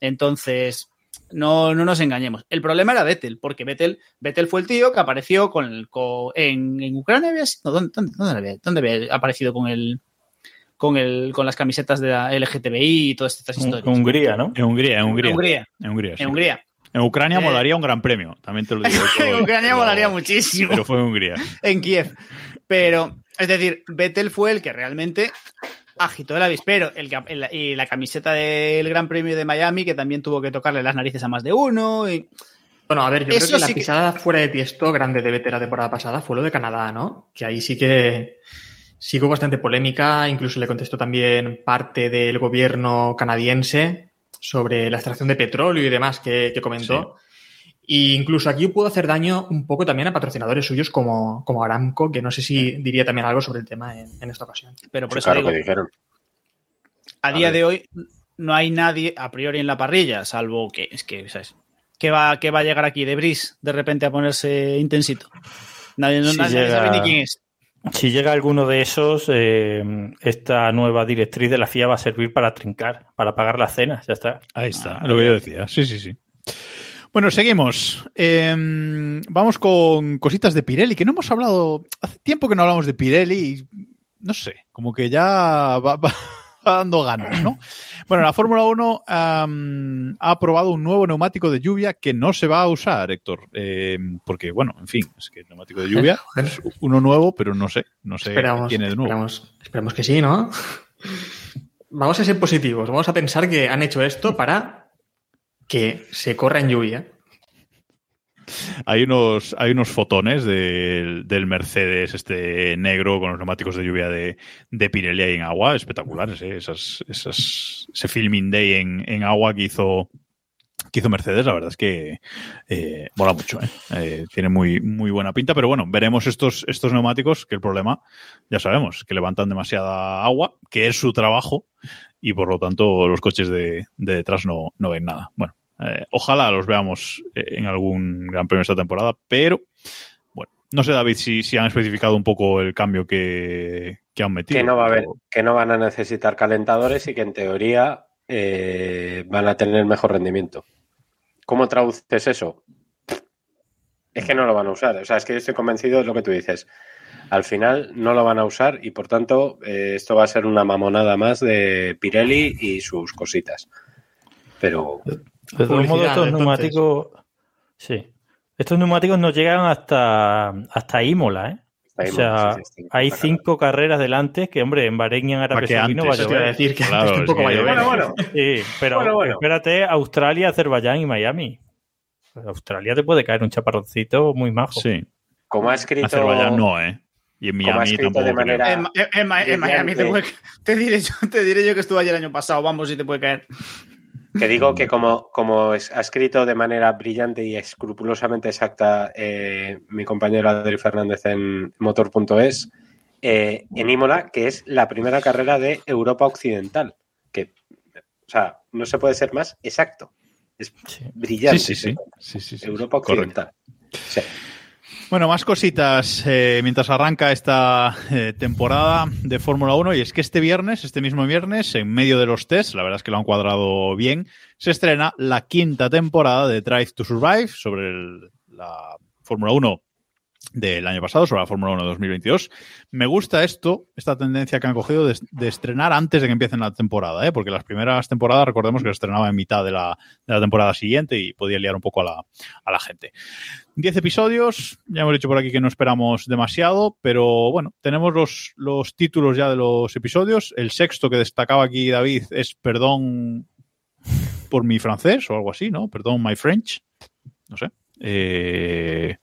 Entonces, no, no nos engañemos. El problema era Vettel, porque Vettel, Vettel fue el tío que apareció con el co- en, en Ucrania había sido- ¿dónde, dónde, dónde había, dónde había aparecido con el con el con las camisetas de la LGTBI y todas estas historias. Hungría, ¿no? En Hungría, en Hungría. En Hungría. En Hungría, sí. En Hungría. En Ucrania Eh, molaría un gran premio, también te lo digo. En Ucrania Pero- molaría muchísimo. Pero fue en Hungría. en Kiev. Pero, es decir, Vettel fue el que realmente agitó el avispero. El, y la camiseta del Gran Premio de Miami, que también tuvo que tocarle las narices a más de uno. Y, Bueno, a ver, yo Eso creo que la sí que- pisada fuera de tiesto grande de Vettel la temporada pasada fue lo de Canadá, ¿no? Que ahí sí que sí que hubo bastante polémica, incluso le contestó también parte del gobierno canadiense sobre la extracción de petróleo y demás que, que comentó. Y incluso aquí pudo hacer daño un poco también a patrocinadores suyos como, como Aramco, que no sé si diría también algo sobre el tema en, en esta ocasión. pero por Sí, eso claro digo, que dijeron. a día ver. de hoy no hay nadie a priori en la parrilla, salvo que, es que, ¿sabes? ¿Qué va, qué va a llegar aquí de Bris de repente a ponerse intensito? Nadie, no- Si nadie llega- sabe ni quién es. Si llega alguno de esos, eh, esta nueva directriz de la FIA va a servir para trincar, para pagar las cenas, ya está. Ahí está, lo que yo decía. Sí, sí, sí. Bueno, seguimos. Eh, vamos con cositas de Pirelli, que no hemos hablado. Hace tiempo que no hablamos de Pirelli y no sé, como que ya va, dando ganas, ¿no? Bueno, la Fórmula 1 am, ha aprobado un nuevo neumático de lluvia que no se va a usar, Héctor. Eh, porque, bueno, en fin, es que el neumático de lluvia es uno nuevo, pero no sé, no sé Esperamos, qué tiene de nuevo. esperamos, esperamos que sí, ¿no? Vamos a ser positivos. Vamos a pensar que han hecho esto para que se corra en lluvia. Hay unos, hay unos fotones del, del Mercedes este negro con los neumáticos de lluvia de, de Pirelli ahí en agua, espectaculares, ¿eh? Esas, esas, ese filming day en, en agua que hizo, que hizo Mercedes, la verdad es que eh, mola mucho, ¿eh? Eh, tiene muy, muy buena pinta, pero bueno, veremos estos, estos neumáticos, que el problema, ya sabemos, que levantan demasiada agua, que es su trabajo, y por lo tanto los coches de, de detrás no, no ven nada. Bueno, eh, ojalá los veamos eh, en algún gran premio esta temporada, pero bueno, no sé, David, si, si han especificado un poco el cambio que, que han metido. Que no va a haber, que no van a necesitar calentadores y que en teoría eh, van a tener mejor rendimiento. ¿Cómo traduces eso? Es que no lo van a usar. O sea, es que yo estoy convencido de lo que tú dices. Al final no lo van a usar y por tanto eh, esto va a ser una mamonada más de Pirelli y sus cositas. Pero De todos modos, estos entonces. neumáticos. Sí. Estos neumáticos no llegan hasta, hasta Imola, ¿eh? Ahí, o sea, sí, sí, sí, hay cinco carreras delante que, hombre, en Bahrein y en Arabia no va a llover. decir que Claro, un poco es va a que- llover. Bueno, bueno. Sí, pero Bueno, bueno. espérate, Australia, Azerbaiyán y Miami. Pues Australia te puede caer un chaparroncito muy majo. Sí, Como ha escrito. Azerbaiyán no, ¿eh? Y en Miami tampoco de creo. manera- En, en- en Ma- en Miami te, puede- te diré yo, te diré yo que estuve ayer el año pasado, vamos, si te puede caer. Que digo que como, como es- ha escrito de manera brillante y escrupulosamente exacta eh, mi compañero Adri Fernández en motor.es, eh, en Imola, que es la primera carrera de Europa Occidental. Que, o sea, no se puede ser más exacto. Es brillante. Sí, sí, sí. Sí, sí, sí. Europa Correcto. Occidental. Sí. Bueno, más cositas eh, mientras arranca esta eh, temporada de Fórmula 1 y es que este viernes, este mismo viernes, en medio de los tests, la verdad es que lo han cuadrado bien, se estrena la quinta temporada de Drive to Survive sobre la Fórmula 1 del año pasado, sobre la Fórmula 1 de 2022. Me gusta esto, esta tendencia que han cogido de, de estrenar antes de que empiecen la temporada, ¿eh? porque las primeras temporadas recordemos que se estrenaba en mitad de la, de la temporada siguiente y podía liar un poco a la, a la gente. 10 episodios, ya hemos dicho por aquí que no esperamos demasiado, pero bueno, tenemos los, los títulos ya de los episodios. El sexto que destacaba aquí David es Perdón por mi francés o algo así, ¿no? Perdón, my French. No sé. Eh,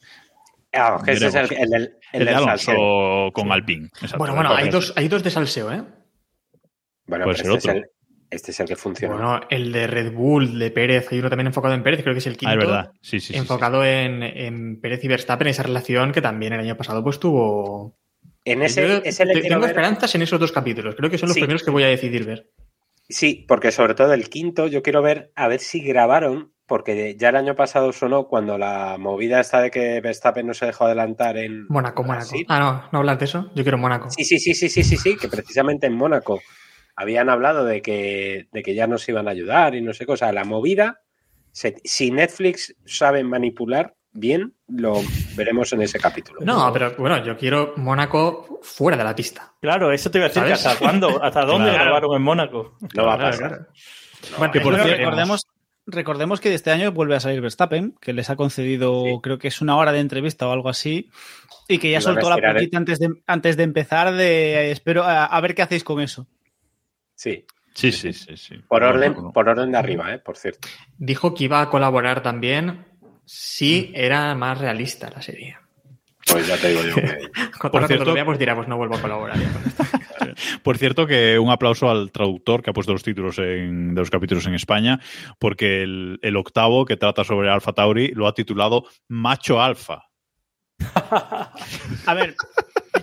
Ah, que ese es el, el, el El de Alonso salseo. con Alpine. Bueno, bueno, hay dos, hay dos de salseo, ¿eh? Bueno, Puede ser este, es otro. Este es el que funciona. Bueno, el de Red Bull, de Pérez, hay uno también enfocado en Pérez, creo que es el quinto. Ah, es verdad. Sí, sí, sí, enfocado En, en Pérez y Verstappen, esa relación que también el año pasado pues tuvo... en ese, Yo ese le tengo ver- esperanzas en esos dos capítulos, creo que son los Sí. primeros que voy a decidir ver. Sí, porque sobre todo el quinto, yo quiero ver a ver si grabaron, porque ya el año pasado sonó cuando la movida esta de que Verstappen no se dejó adelantar en Mónaco, Mónaco. Ah, no, no hablas de eso, yo quiero Mónaco. Sí, sí, sí, sí, sí, sí, sí, que precisamente en Mónaco habían hablado de que, de que ya nos iban a ayudar y no sé sea, la movida, se- si Netflix sabe manipular bien, lo veremos en ese capítulo. No, pero bueno, yo quiero Mónaco fuera de la pista. Claro, eso te iba a decir. ¿Hasta cuándo? ¿Hasta dónde Claro. grabaron en Mónaco? no va a Claro, pasar. Bueno, Que por recordemos, recordemos que de este año vuelve a salir Verstappen, que les ha concedido, Sí. creo que es una hora de entrevista o algo así, y que ya soltó la el- poquita antes de, antes de empezar de eh, espero a, a ver qué hacéis con eso. Sí, Sí, sí, sí. sí. por orden, por orden de arriba, ¿eh? por cierto. Dijo que iba a colaborar también si era más realista la serie. Pues ya te digo yo que... Por cuando cierto- lo veamos dirá, pues no vuelvo a colaborar. ya con esto. Por cierto, que un aplauso al traductor que ha puesto los títulos en- de los capítulos en España, porque el, el octavo, que trata sobre Alfa Tauri, lo ha titulado Macho Alfa. A ver,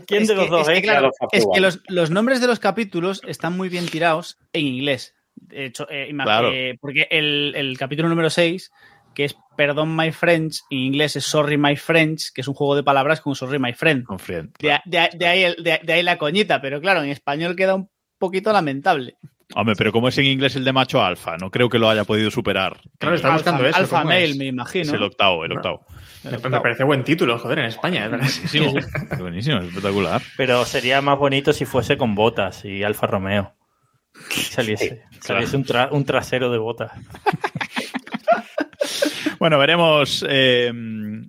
¿Quién es de los que- dos, es que, eh? claro, Claro, es que los, los nombres de los capítulos están muy bien tirados en inglés. De hecho, eh, Claro. eh, porque el, el capítulo número 6, que es Perdón My French, en inglés es Sorry My French, que es un juego de palabras con Sorry My Friend. Con Friend. De, de- de ahí, el- de- de ahí la coñita, pero claro, en español queda un poquito lamentable. Hombre, pero como es en inglés el de Macho Alfa, no creo que lo haya podido superar. Claro, está Alfa, buscando eso. Alfa ¿cómo Male, es? me Es imagino. el octavo, el octavo. Me, me parece buen título, joder, en España. es verdad. Buenísimo, buenísimo, espectacular. Pero sería más bonito si fuese con botas y Alfa Romeo. Saliese, saliese un, tra- un trasero de botas. Bueno, veremos, eh,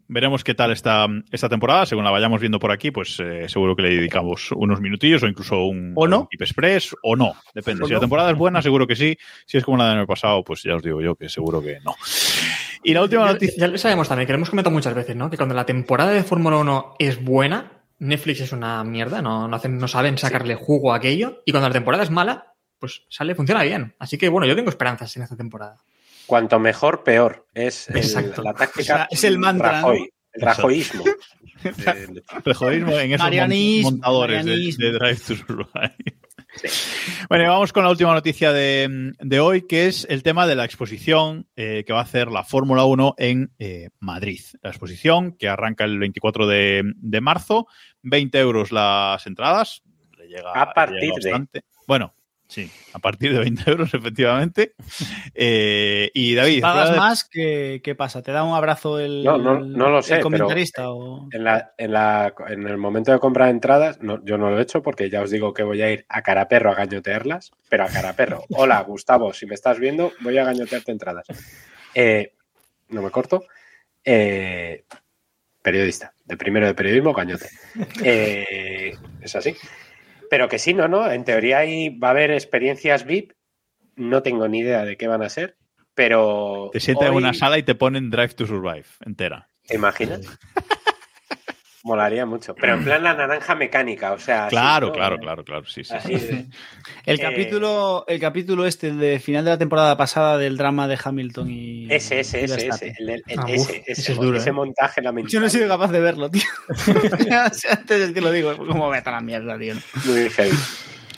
veremos qué tal esta, esta temporada. Según la vayamos viendo por aquí, pues eh, seguro que le dedicamos unos minutillos o incluso un, ¿O no? un Express o no. Depende. ¿O si la temporada es buena, seguro que sí. Si es como la del año pasado, pues ya os digo yo que seguro que no. Y la última noticia. Ya lo sabemos también, que lo hemos comentado muchas veces, ¿no? Que cuando la temporada de Fórmula 1 es buena, Netflix es una mierda, no, no, hacen, no saben sacarle jugo a aquello. Y cuando la temporada es mala, pues sale, funciona bien. Así que bueno, yo tengo esperanzas en esta temporada. Cuanto mejor, peor. Es el- Exacto. la táctica. O sea, es el mantra, ¿no? Rajoy, el rajoísmo. El- jodismo en esos montadores de, marianismo. de Drive to Survive. Bueno, y vamos con la última noticia de, de hoy, que es el tema de la exposición eh, que va a hacer la Fórmula 1 en eh, Madrid. La exposición que arranca el 24 de, de marzo, 20 euros las entradas. Le llega, A le partir llega de. Bueno, sí, a partir de 20 euros, efectivamente. Eh, y David, pagas de- más, ¿qué, qué pasa? ¿Te da un abrazo el, No, no- no lo sé, el pero- comentarista? o... En, la, en, la, en el momento de comprar entradas, no, yo no lo he hecho porque ya os digo que voy a ir a cara perro a gañotearlas, pero a cara perro. Hola, Gustavo, si me estás viendo, voy a gañotearte entradas. Eh, no me corto. Eh, periodista, de primero de periodismo, gañote. Eh, es así. Pero que sí, no, no. En teoría ahí va a haber experiencias VIP. No tengo ni idea de qué van a ser, pero. te sientan en hoy- una sala y te ponen Drive to Survive entera. ¿Te imaginas? Molaría mucho. Pero en plan la naranja mecánica, o sea. así, Claro, ¿no? claro, claro, claro. Sí, sí. Así de- El Eh, capítulo, el capítulo este de final de la temporada pasada del drama de Hamilton y. Ese, ese, y ese, ese. el- el- Ah, ese, uf, ese, ese es duro, ese ¿eh? montaje lamentable. Yo no he sido capaz de verlo, tío. Antes de que lo digo, como vete a la mierda, tío. Muy heavy.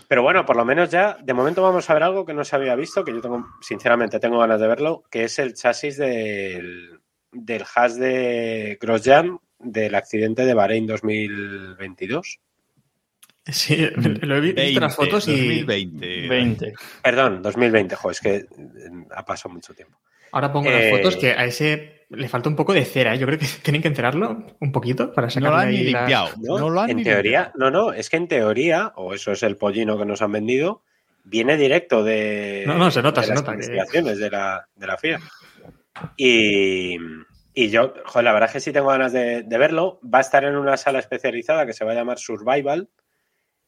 Pero bueno, por lo menos ya, de momento vamos a ver algo que no se había visto, que yo tengo, sinceramente, tengo ganas de verlo, que es el chasis del, del hash de Grosjean del accidente de Bahrein 2022. Sí, lo he vi- he visto las fotos y 2020. 20. Perdón, 2020, jo, es que eh, ha pasado mucho tiempo. ahora pongo Eh, las fotos que a ese le falta un poco de cera. ¿eh? Yo creo que tienen que encerarlo un poquito para No sacarle lo han ni limpiado. ¿no? No lo han en ni teoría, limpiado. no, no, es que en teoría, o eso es el pollino que nos han vendido, viene directo de, No, no, se nota, de se las nota que- investigaciones de la, de la FIA. Y, y yo, joder, la verdad es que sí tengo ganas de, verlo. Va a estar en una sala especializada que se va a llamar Survival,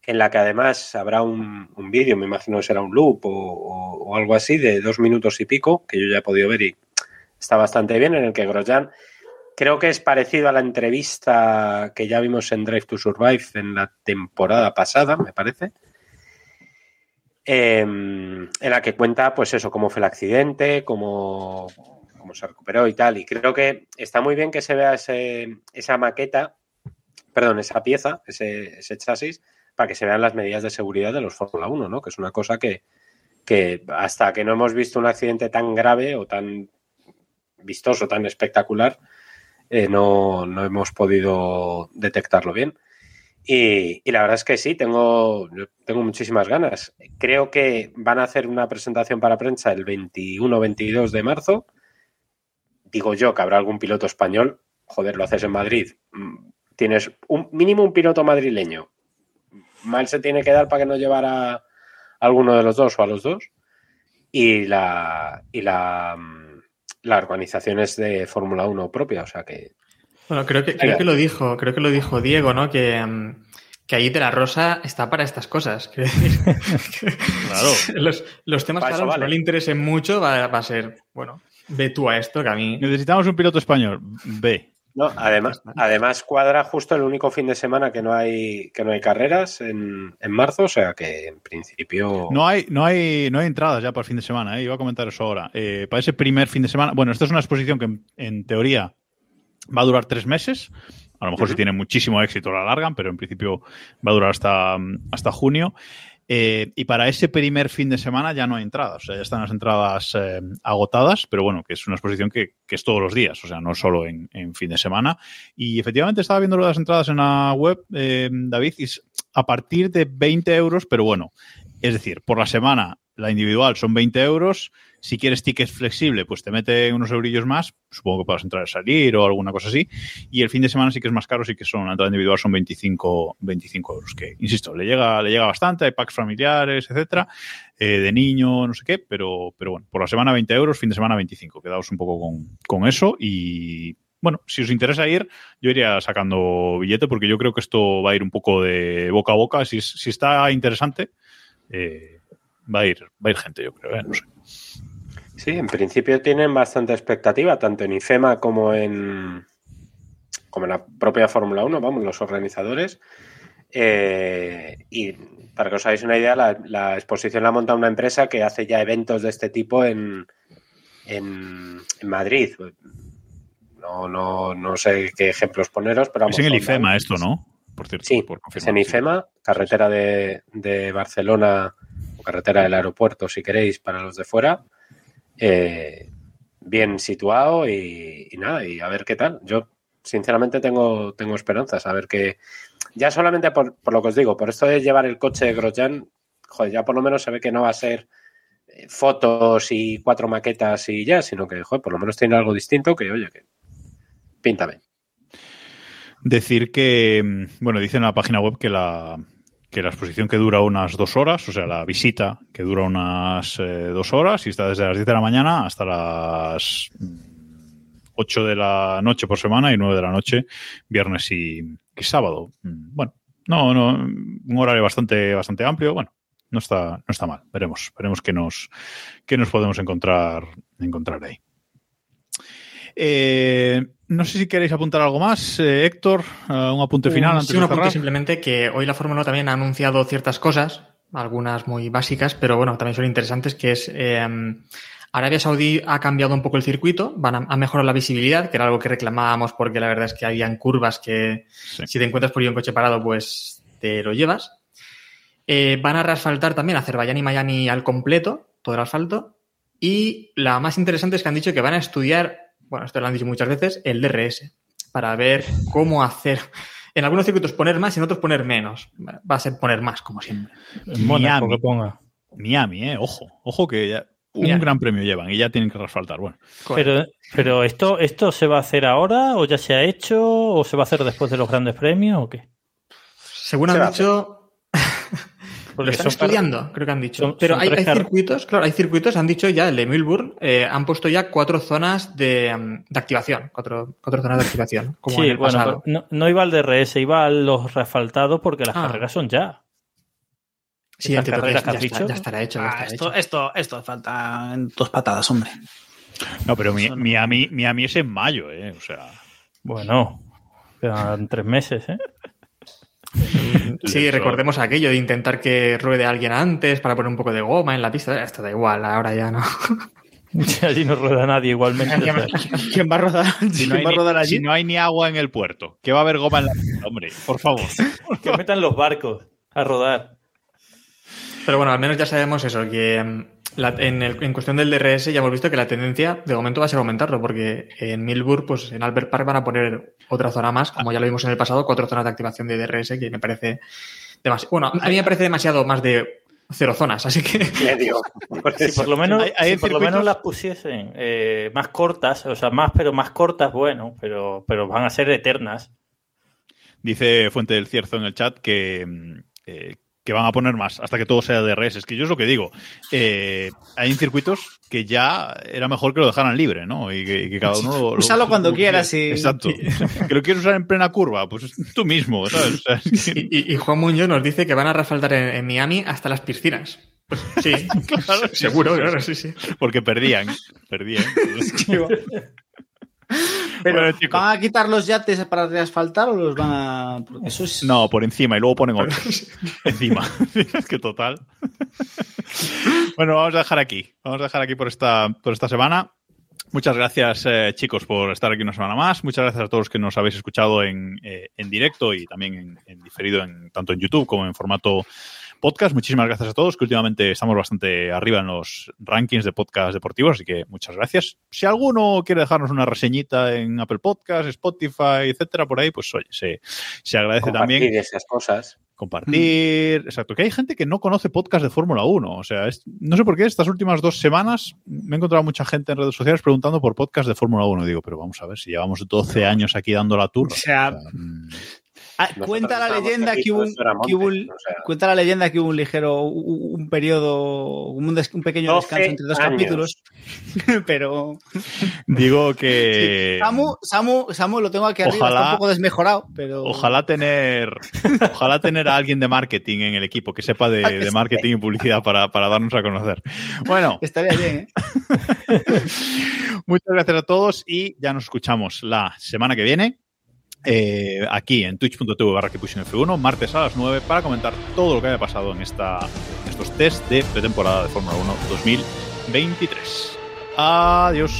en la que además habrá un, vídeo, me imagino que será un loop o algo así, de dos minutos y pico, que yo ya he podido ver y está bastante bien, en el que Grosjean creo que es parecido a la entrevista que ya vimos en Drive to Survive en la temporada pasada, me parece. em, en la que cuenta, pues eso, cómo fue el accidente, cómo, cómo se recuperó y tal. Y creo que está muy bien que se vea ese- esa maqueta, perdón, esa pieza, ese, ese chasis, para que se vean las medidas de seguridad de los Fórmula 1, ¿no? Que es una cosa que, que hasta que no hemos visto un accidente tan grave o tan vistoso, tan espectacular, eh, no, no hemos podido detectarlo bien. Y, y la verdad es que sí, tengo, tengo muchísimas ganas. Creo que van a hacer una presentación para prensa el 21-22 de marzo. Digo yo que habrá algún piloto español. Joder, lo haces en Madrid. Mm, Tienes un mínimo un piloto madrileño. Mal se tiene que dar para que no llevara a alguno de los dos o a los dos. Y la, y la, mm, la organización es de Fórmula 1 propia, o sea que Bueno, creo que, creo que lo dijo, creo que lo dijo Diego, ¿no? Que, mm, que ahí de la Rosa está para estas cosas. Quiero decir, que los, los temas Para que no le interesen mucho va, va a ser, bueno, ve tú a esto que a mí. Necesitamos un piloto español. B. No, además, además cuadra justo el único fin de semana que no hay que no hay carreras en, en marzo, o sea que en principio No hay, no hay, no hay entradas ya para el fin de semana, ¿eh? iba a comentar eso ahora. Eh, para ese primer fin de semana, bueno, esta es una exposición que en, en teoría va a durar tres meses. A lo mejor si tiene muchísimo éxito la alargan, pero en principio va a durar hasta, hasta junio. Eh, y para ese primer fin de semana ya no hay entradas, o sea, ya están las entradas eh, agotadas, pero bueno, que es una exposición que, es todos los días, o sea, no solo en, fin de semana. Y efectivamente estaba viendo las entradas en la web, eh, David, y es a partir de 20 euros, pero bueno, es decir, por la semana la individual son 20 euros. Si quieres ticket flexible, pues te mete unos eurillos más. Supongo que puedas entrar y salir o alguna cosa así. Y el fin de semana sí que es más caro, sí que son, la entrada individual son 25, 25 euros. Que, insisto, le llega, le llega bastante. Hay packs familiares, etcétera, eh, de niño, no sé qué. Pero, pero bueno, por la semana 20 euros, fin de semana 25. Quedaos un poco con, con eso. Y bueno, si os interesa ir, yo iría sacando billete porque yo creo que esto va a ir un poco de boca a boca. Si, si está interesante, eh, va a ir, va a ir gente, yo creo, ¿eh? no sé. sí, en principio tienen bastante expectativa, tanto en IFEMA como en como en la propia Fórmula 1, vamos, los organizadores. Eh, y para que os hagáis una idea, la, la exposición la ha montado una empresa que hace ya eventos de este tipo en, en, en Madrid. No, no, no sé qué ejemplos poneros, pero vamos, es en el IFEMA esto, ¿no? Por cierto, Sí, por es confirmar. en IFEMA, carretera de, de Barcelona carretera del aeropuerto, si queréis, para los de fuera. Eh, bien situado y, nada, y a ver qué tal. Yo, sinceramente, tengo, tengo esperanzas. A ver qué. Ya solamente por, por lo que os digo, por esto de llevar el coche de Grosjean, joder, ya por lo menos se ve que no va a ser eh, fotos y cuatro maquetas y ya, sino que, joder, por lo menos tiene algo distinto que, oye, que pinta bien. Decir que, mm, bueno, dice en la página web que la, que la exposición que dura unas dos horas, o sea, la visita que dura unas eh, dos horas y está desde las 10 de la mañana hasta las mm, 8 de la noche por semana y 9 de la noche viernes y, y sábado. Mm, Bueno, no, no, un horario bastante, bastante amplio. Bueno, no está, no está mal. Veremos, veremos qué nos, qué nos podemos encontrar, encontrar ahí. Eh, no sé si queréis apuntar algo más, eh, Héctor, eh, un apunte final Un- antes sí, un de apunte cerrar. simplemente que hoy la Fórmula 1 también ha anunciado ciertas cosas, algunas muy básicas, pero bueno, también son interesantes, que es eh, Arabia Saudí ha cambiado un poco el circuito, van a, ha mejorado la visibilidad, que era algo que reclamábamos porque la verdad es que habían curvas que Sí. si te encuentras por ahí un coche parado, pues te lo llevas. Eh, van a reasfaltar también Azerbaiyán y Miami al completo, todo el asfalto. Y la más interesante es que han dicho que van a estudiar, bueno, esto lo han dicho muchas veces, el DRS, para ver cómo hacer. En algunos circuitos poner más y en otros poner menos. Va a ser poner más, como siempre. Miami. que ponga. Miami, eh, ojo, ojo que ya un Miami. gran premio llevan y ya tienen que resfaltar. Bueno, Pero, pero esto, ¿esto se va a hacer ahora o ya se ha hecho o se va a hacer después de los grandes premios o qué? Según han dicho, Porque lo están estudiando, creo que han dicho. son- Pero son hay, tres hay car- circuitos, claro, hay circuitos, han dicho ya, el de Melbourne, eh, han puesto ya cuatro zonas de, mm, de activación, cuatro, cuatro zonas de activación, como Sí, en el bueno, no, no iba al DRS, iba a los refaltados porque las Ah. carreras son ya. Sí, estas entiendo que carreras ya, que has está- ya estará hecho. ya Ah, esto, hecho. esto, esto falta en dos patadas, hombre. no, pero Mi-. Miami, Miami es en mayo, eh, o sea, Bueno, quedan tres meses, ¿eh? Sí, recordemos aquello de intentar que ruede alguien antes para poner un poco de goma en la pista. Esto da igual, ahora ya no. allí no rueda nadie igualmente. ¿Quién va a rodar? Si no, hay ¿Quién va a ni, rodar allí? si no hay ni agua en el puerto, ¿qué va a haber goma en la pista? Hombre, por favor. que metan los barcos a rodar. Pero bueno, al menos ya sabemos eso, que la- en, el- en cuestión del DRS ya hemos visto que la tendencia de momento va a ser aumentarlo, porque en Milburg, pues en Albert Park van a poner otra zona más, como ya lo vimos en el pasado, cuatro zonas de activación de DRS, que me parece demasiado. Bueno, a mí me parece demasiado más de cero zonas, así que. Medio. Por Si por lo menos, Hay- hay si por lo menos las pusiesen eh, más cortas, o sea, más, pero más cortas, bueno, pero, pero van a ser eternas. Dice Fuente del Cierzo en el chat que, mm, eh, que van a poner más hasta que todo sea DRS. Es que yo es lo que digo. Eh, hay circuitos que ya era mejor que lo dejaran libre, ¿no? Y que, y que cada uno lo, lo- Úsalo cuando lo- quieras y- Exacto. que lo quieres usar en plena curva, pues tú mismo, ¿sabes? O sea, es que- Y, Juan Muñoz nos dice que van a refaldar en, en Miami hasta las piscinas. Pues sí, Claro, sí, seguro, sí, sí, claro, sí, sí. porque perdían. Perdían. Pero, Bueno, chicos. ¿van a quitar los yates para reasfaltar o los van a.? Eso es. No, por encima y luego ponen otro. encima. es que total. bueno, vamos a dejar aquí. Vamos a dejar aquí por esta, por esta semana. Muchas gracias, eh, chicos, por estar aquí una semana más. Muchas gracias a todos los que nos habéis escuchado en, eh, en directo y también en, en diferido, en, tanto en YouTube como en formato podcast. Muchísimas gracias a todos, que últimamente estamos bastante arriba en los rankings de podcast deportivos, así que muchas gracias. Si alguno quiere dejarnos una reseñita en Apple Podcast, Spotify, etcétera, por ahí, pues oye, se, se agradece también Compartir esas cosas. compartir. Exacto, que hay gente que no conoce podcast de Fórmula 1. O sea, es- no sé por qué estas últimas dos semanas me he encontrado mucha gente en redes sociales preguntando por podcast de Fórmula 1. Digo, pero vamos a ver, si llevamos 12 años aquí dando la turra. O sea, mm, Ah, cuenta la leyenda que hubo, un- todos Soramonte, que hubo un- o sea. cuenta la leyenda que hubo un ligero un, un periodo un, des- un pequeño 12 descanso entre dos años. capítulos pero digo que. Samu, Samu Samu lo tengo aquí arriba Ojalá- está un poco desmejorado pero Ojalá tener, ojalá tener a alguien de marketing en el equipo que sepa de, de marketing y publicidad para, para darnos a conocer. Bueno, estaría bien ¿eh? Muchas gracias a todos y ya nos escuchamos la semana que viene. Eh, aquí en twitch.tv barra Keeppushing F1, martes a las 9, para comentar todo lo que haya pasado en esta, estos test de pretemporada de Fórmula 1 2023. Adiós.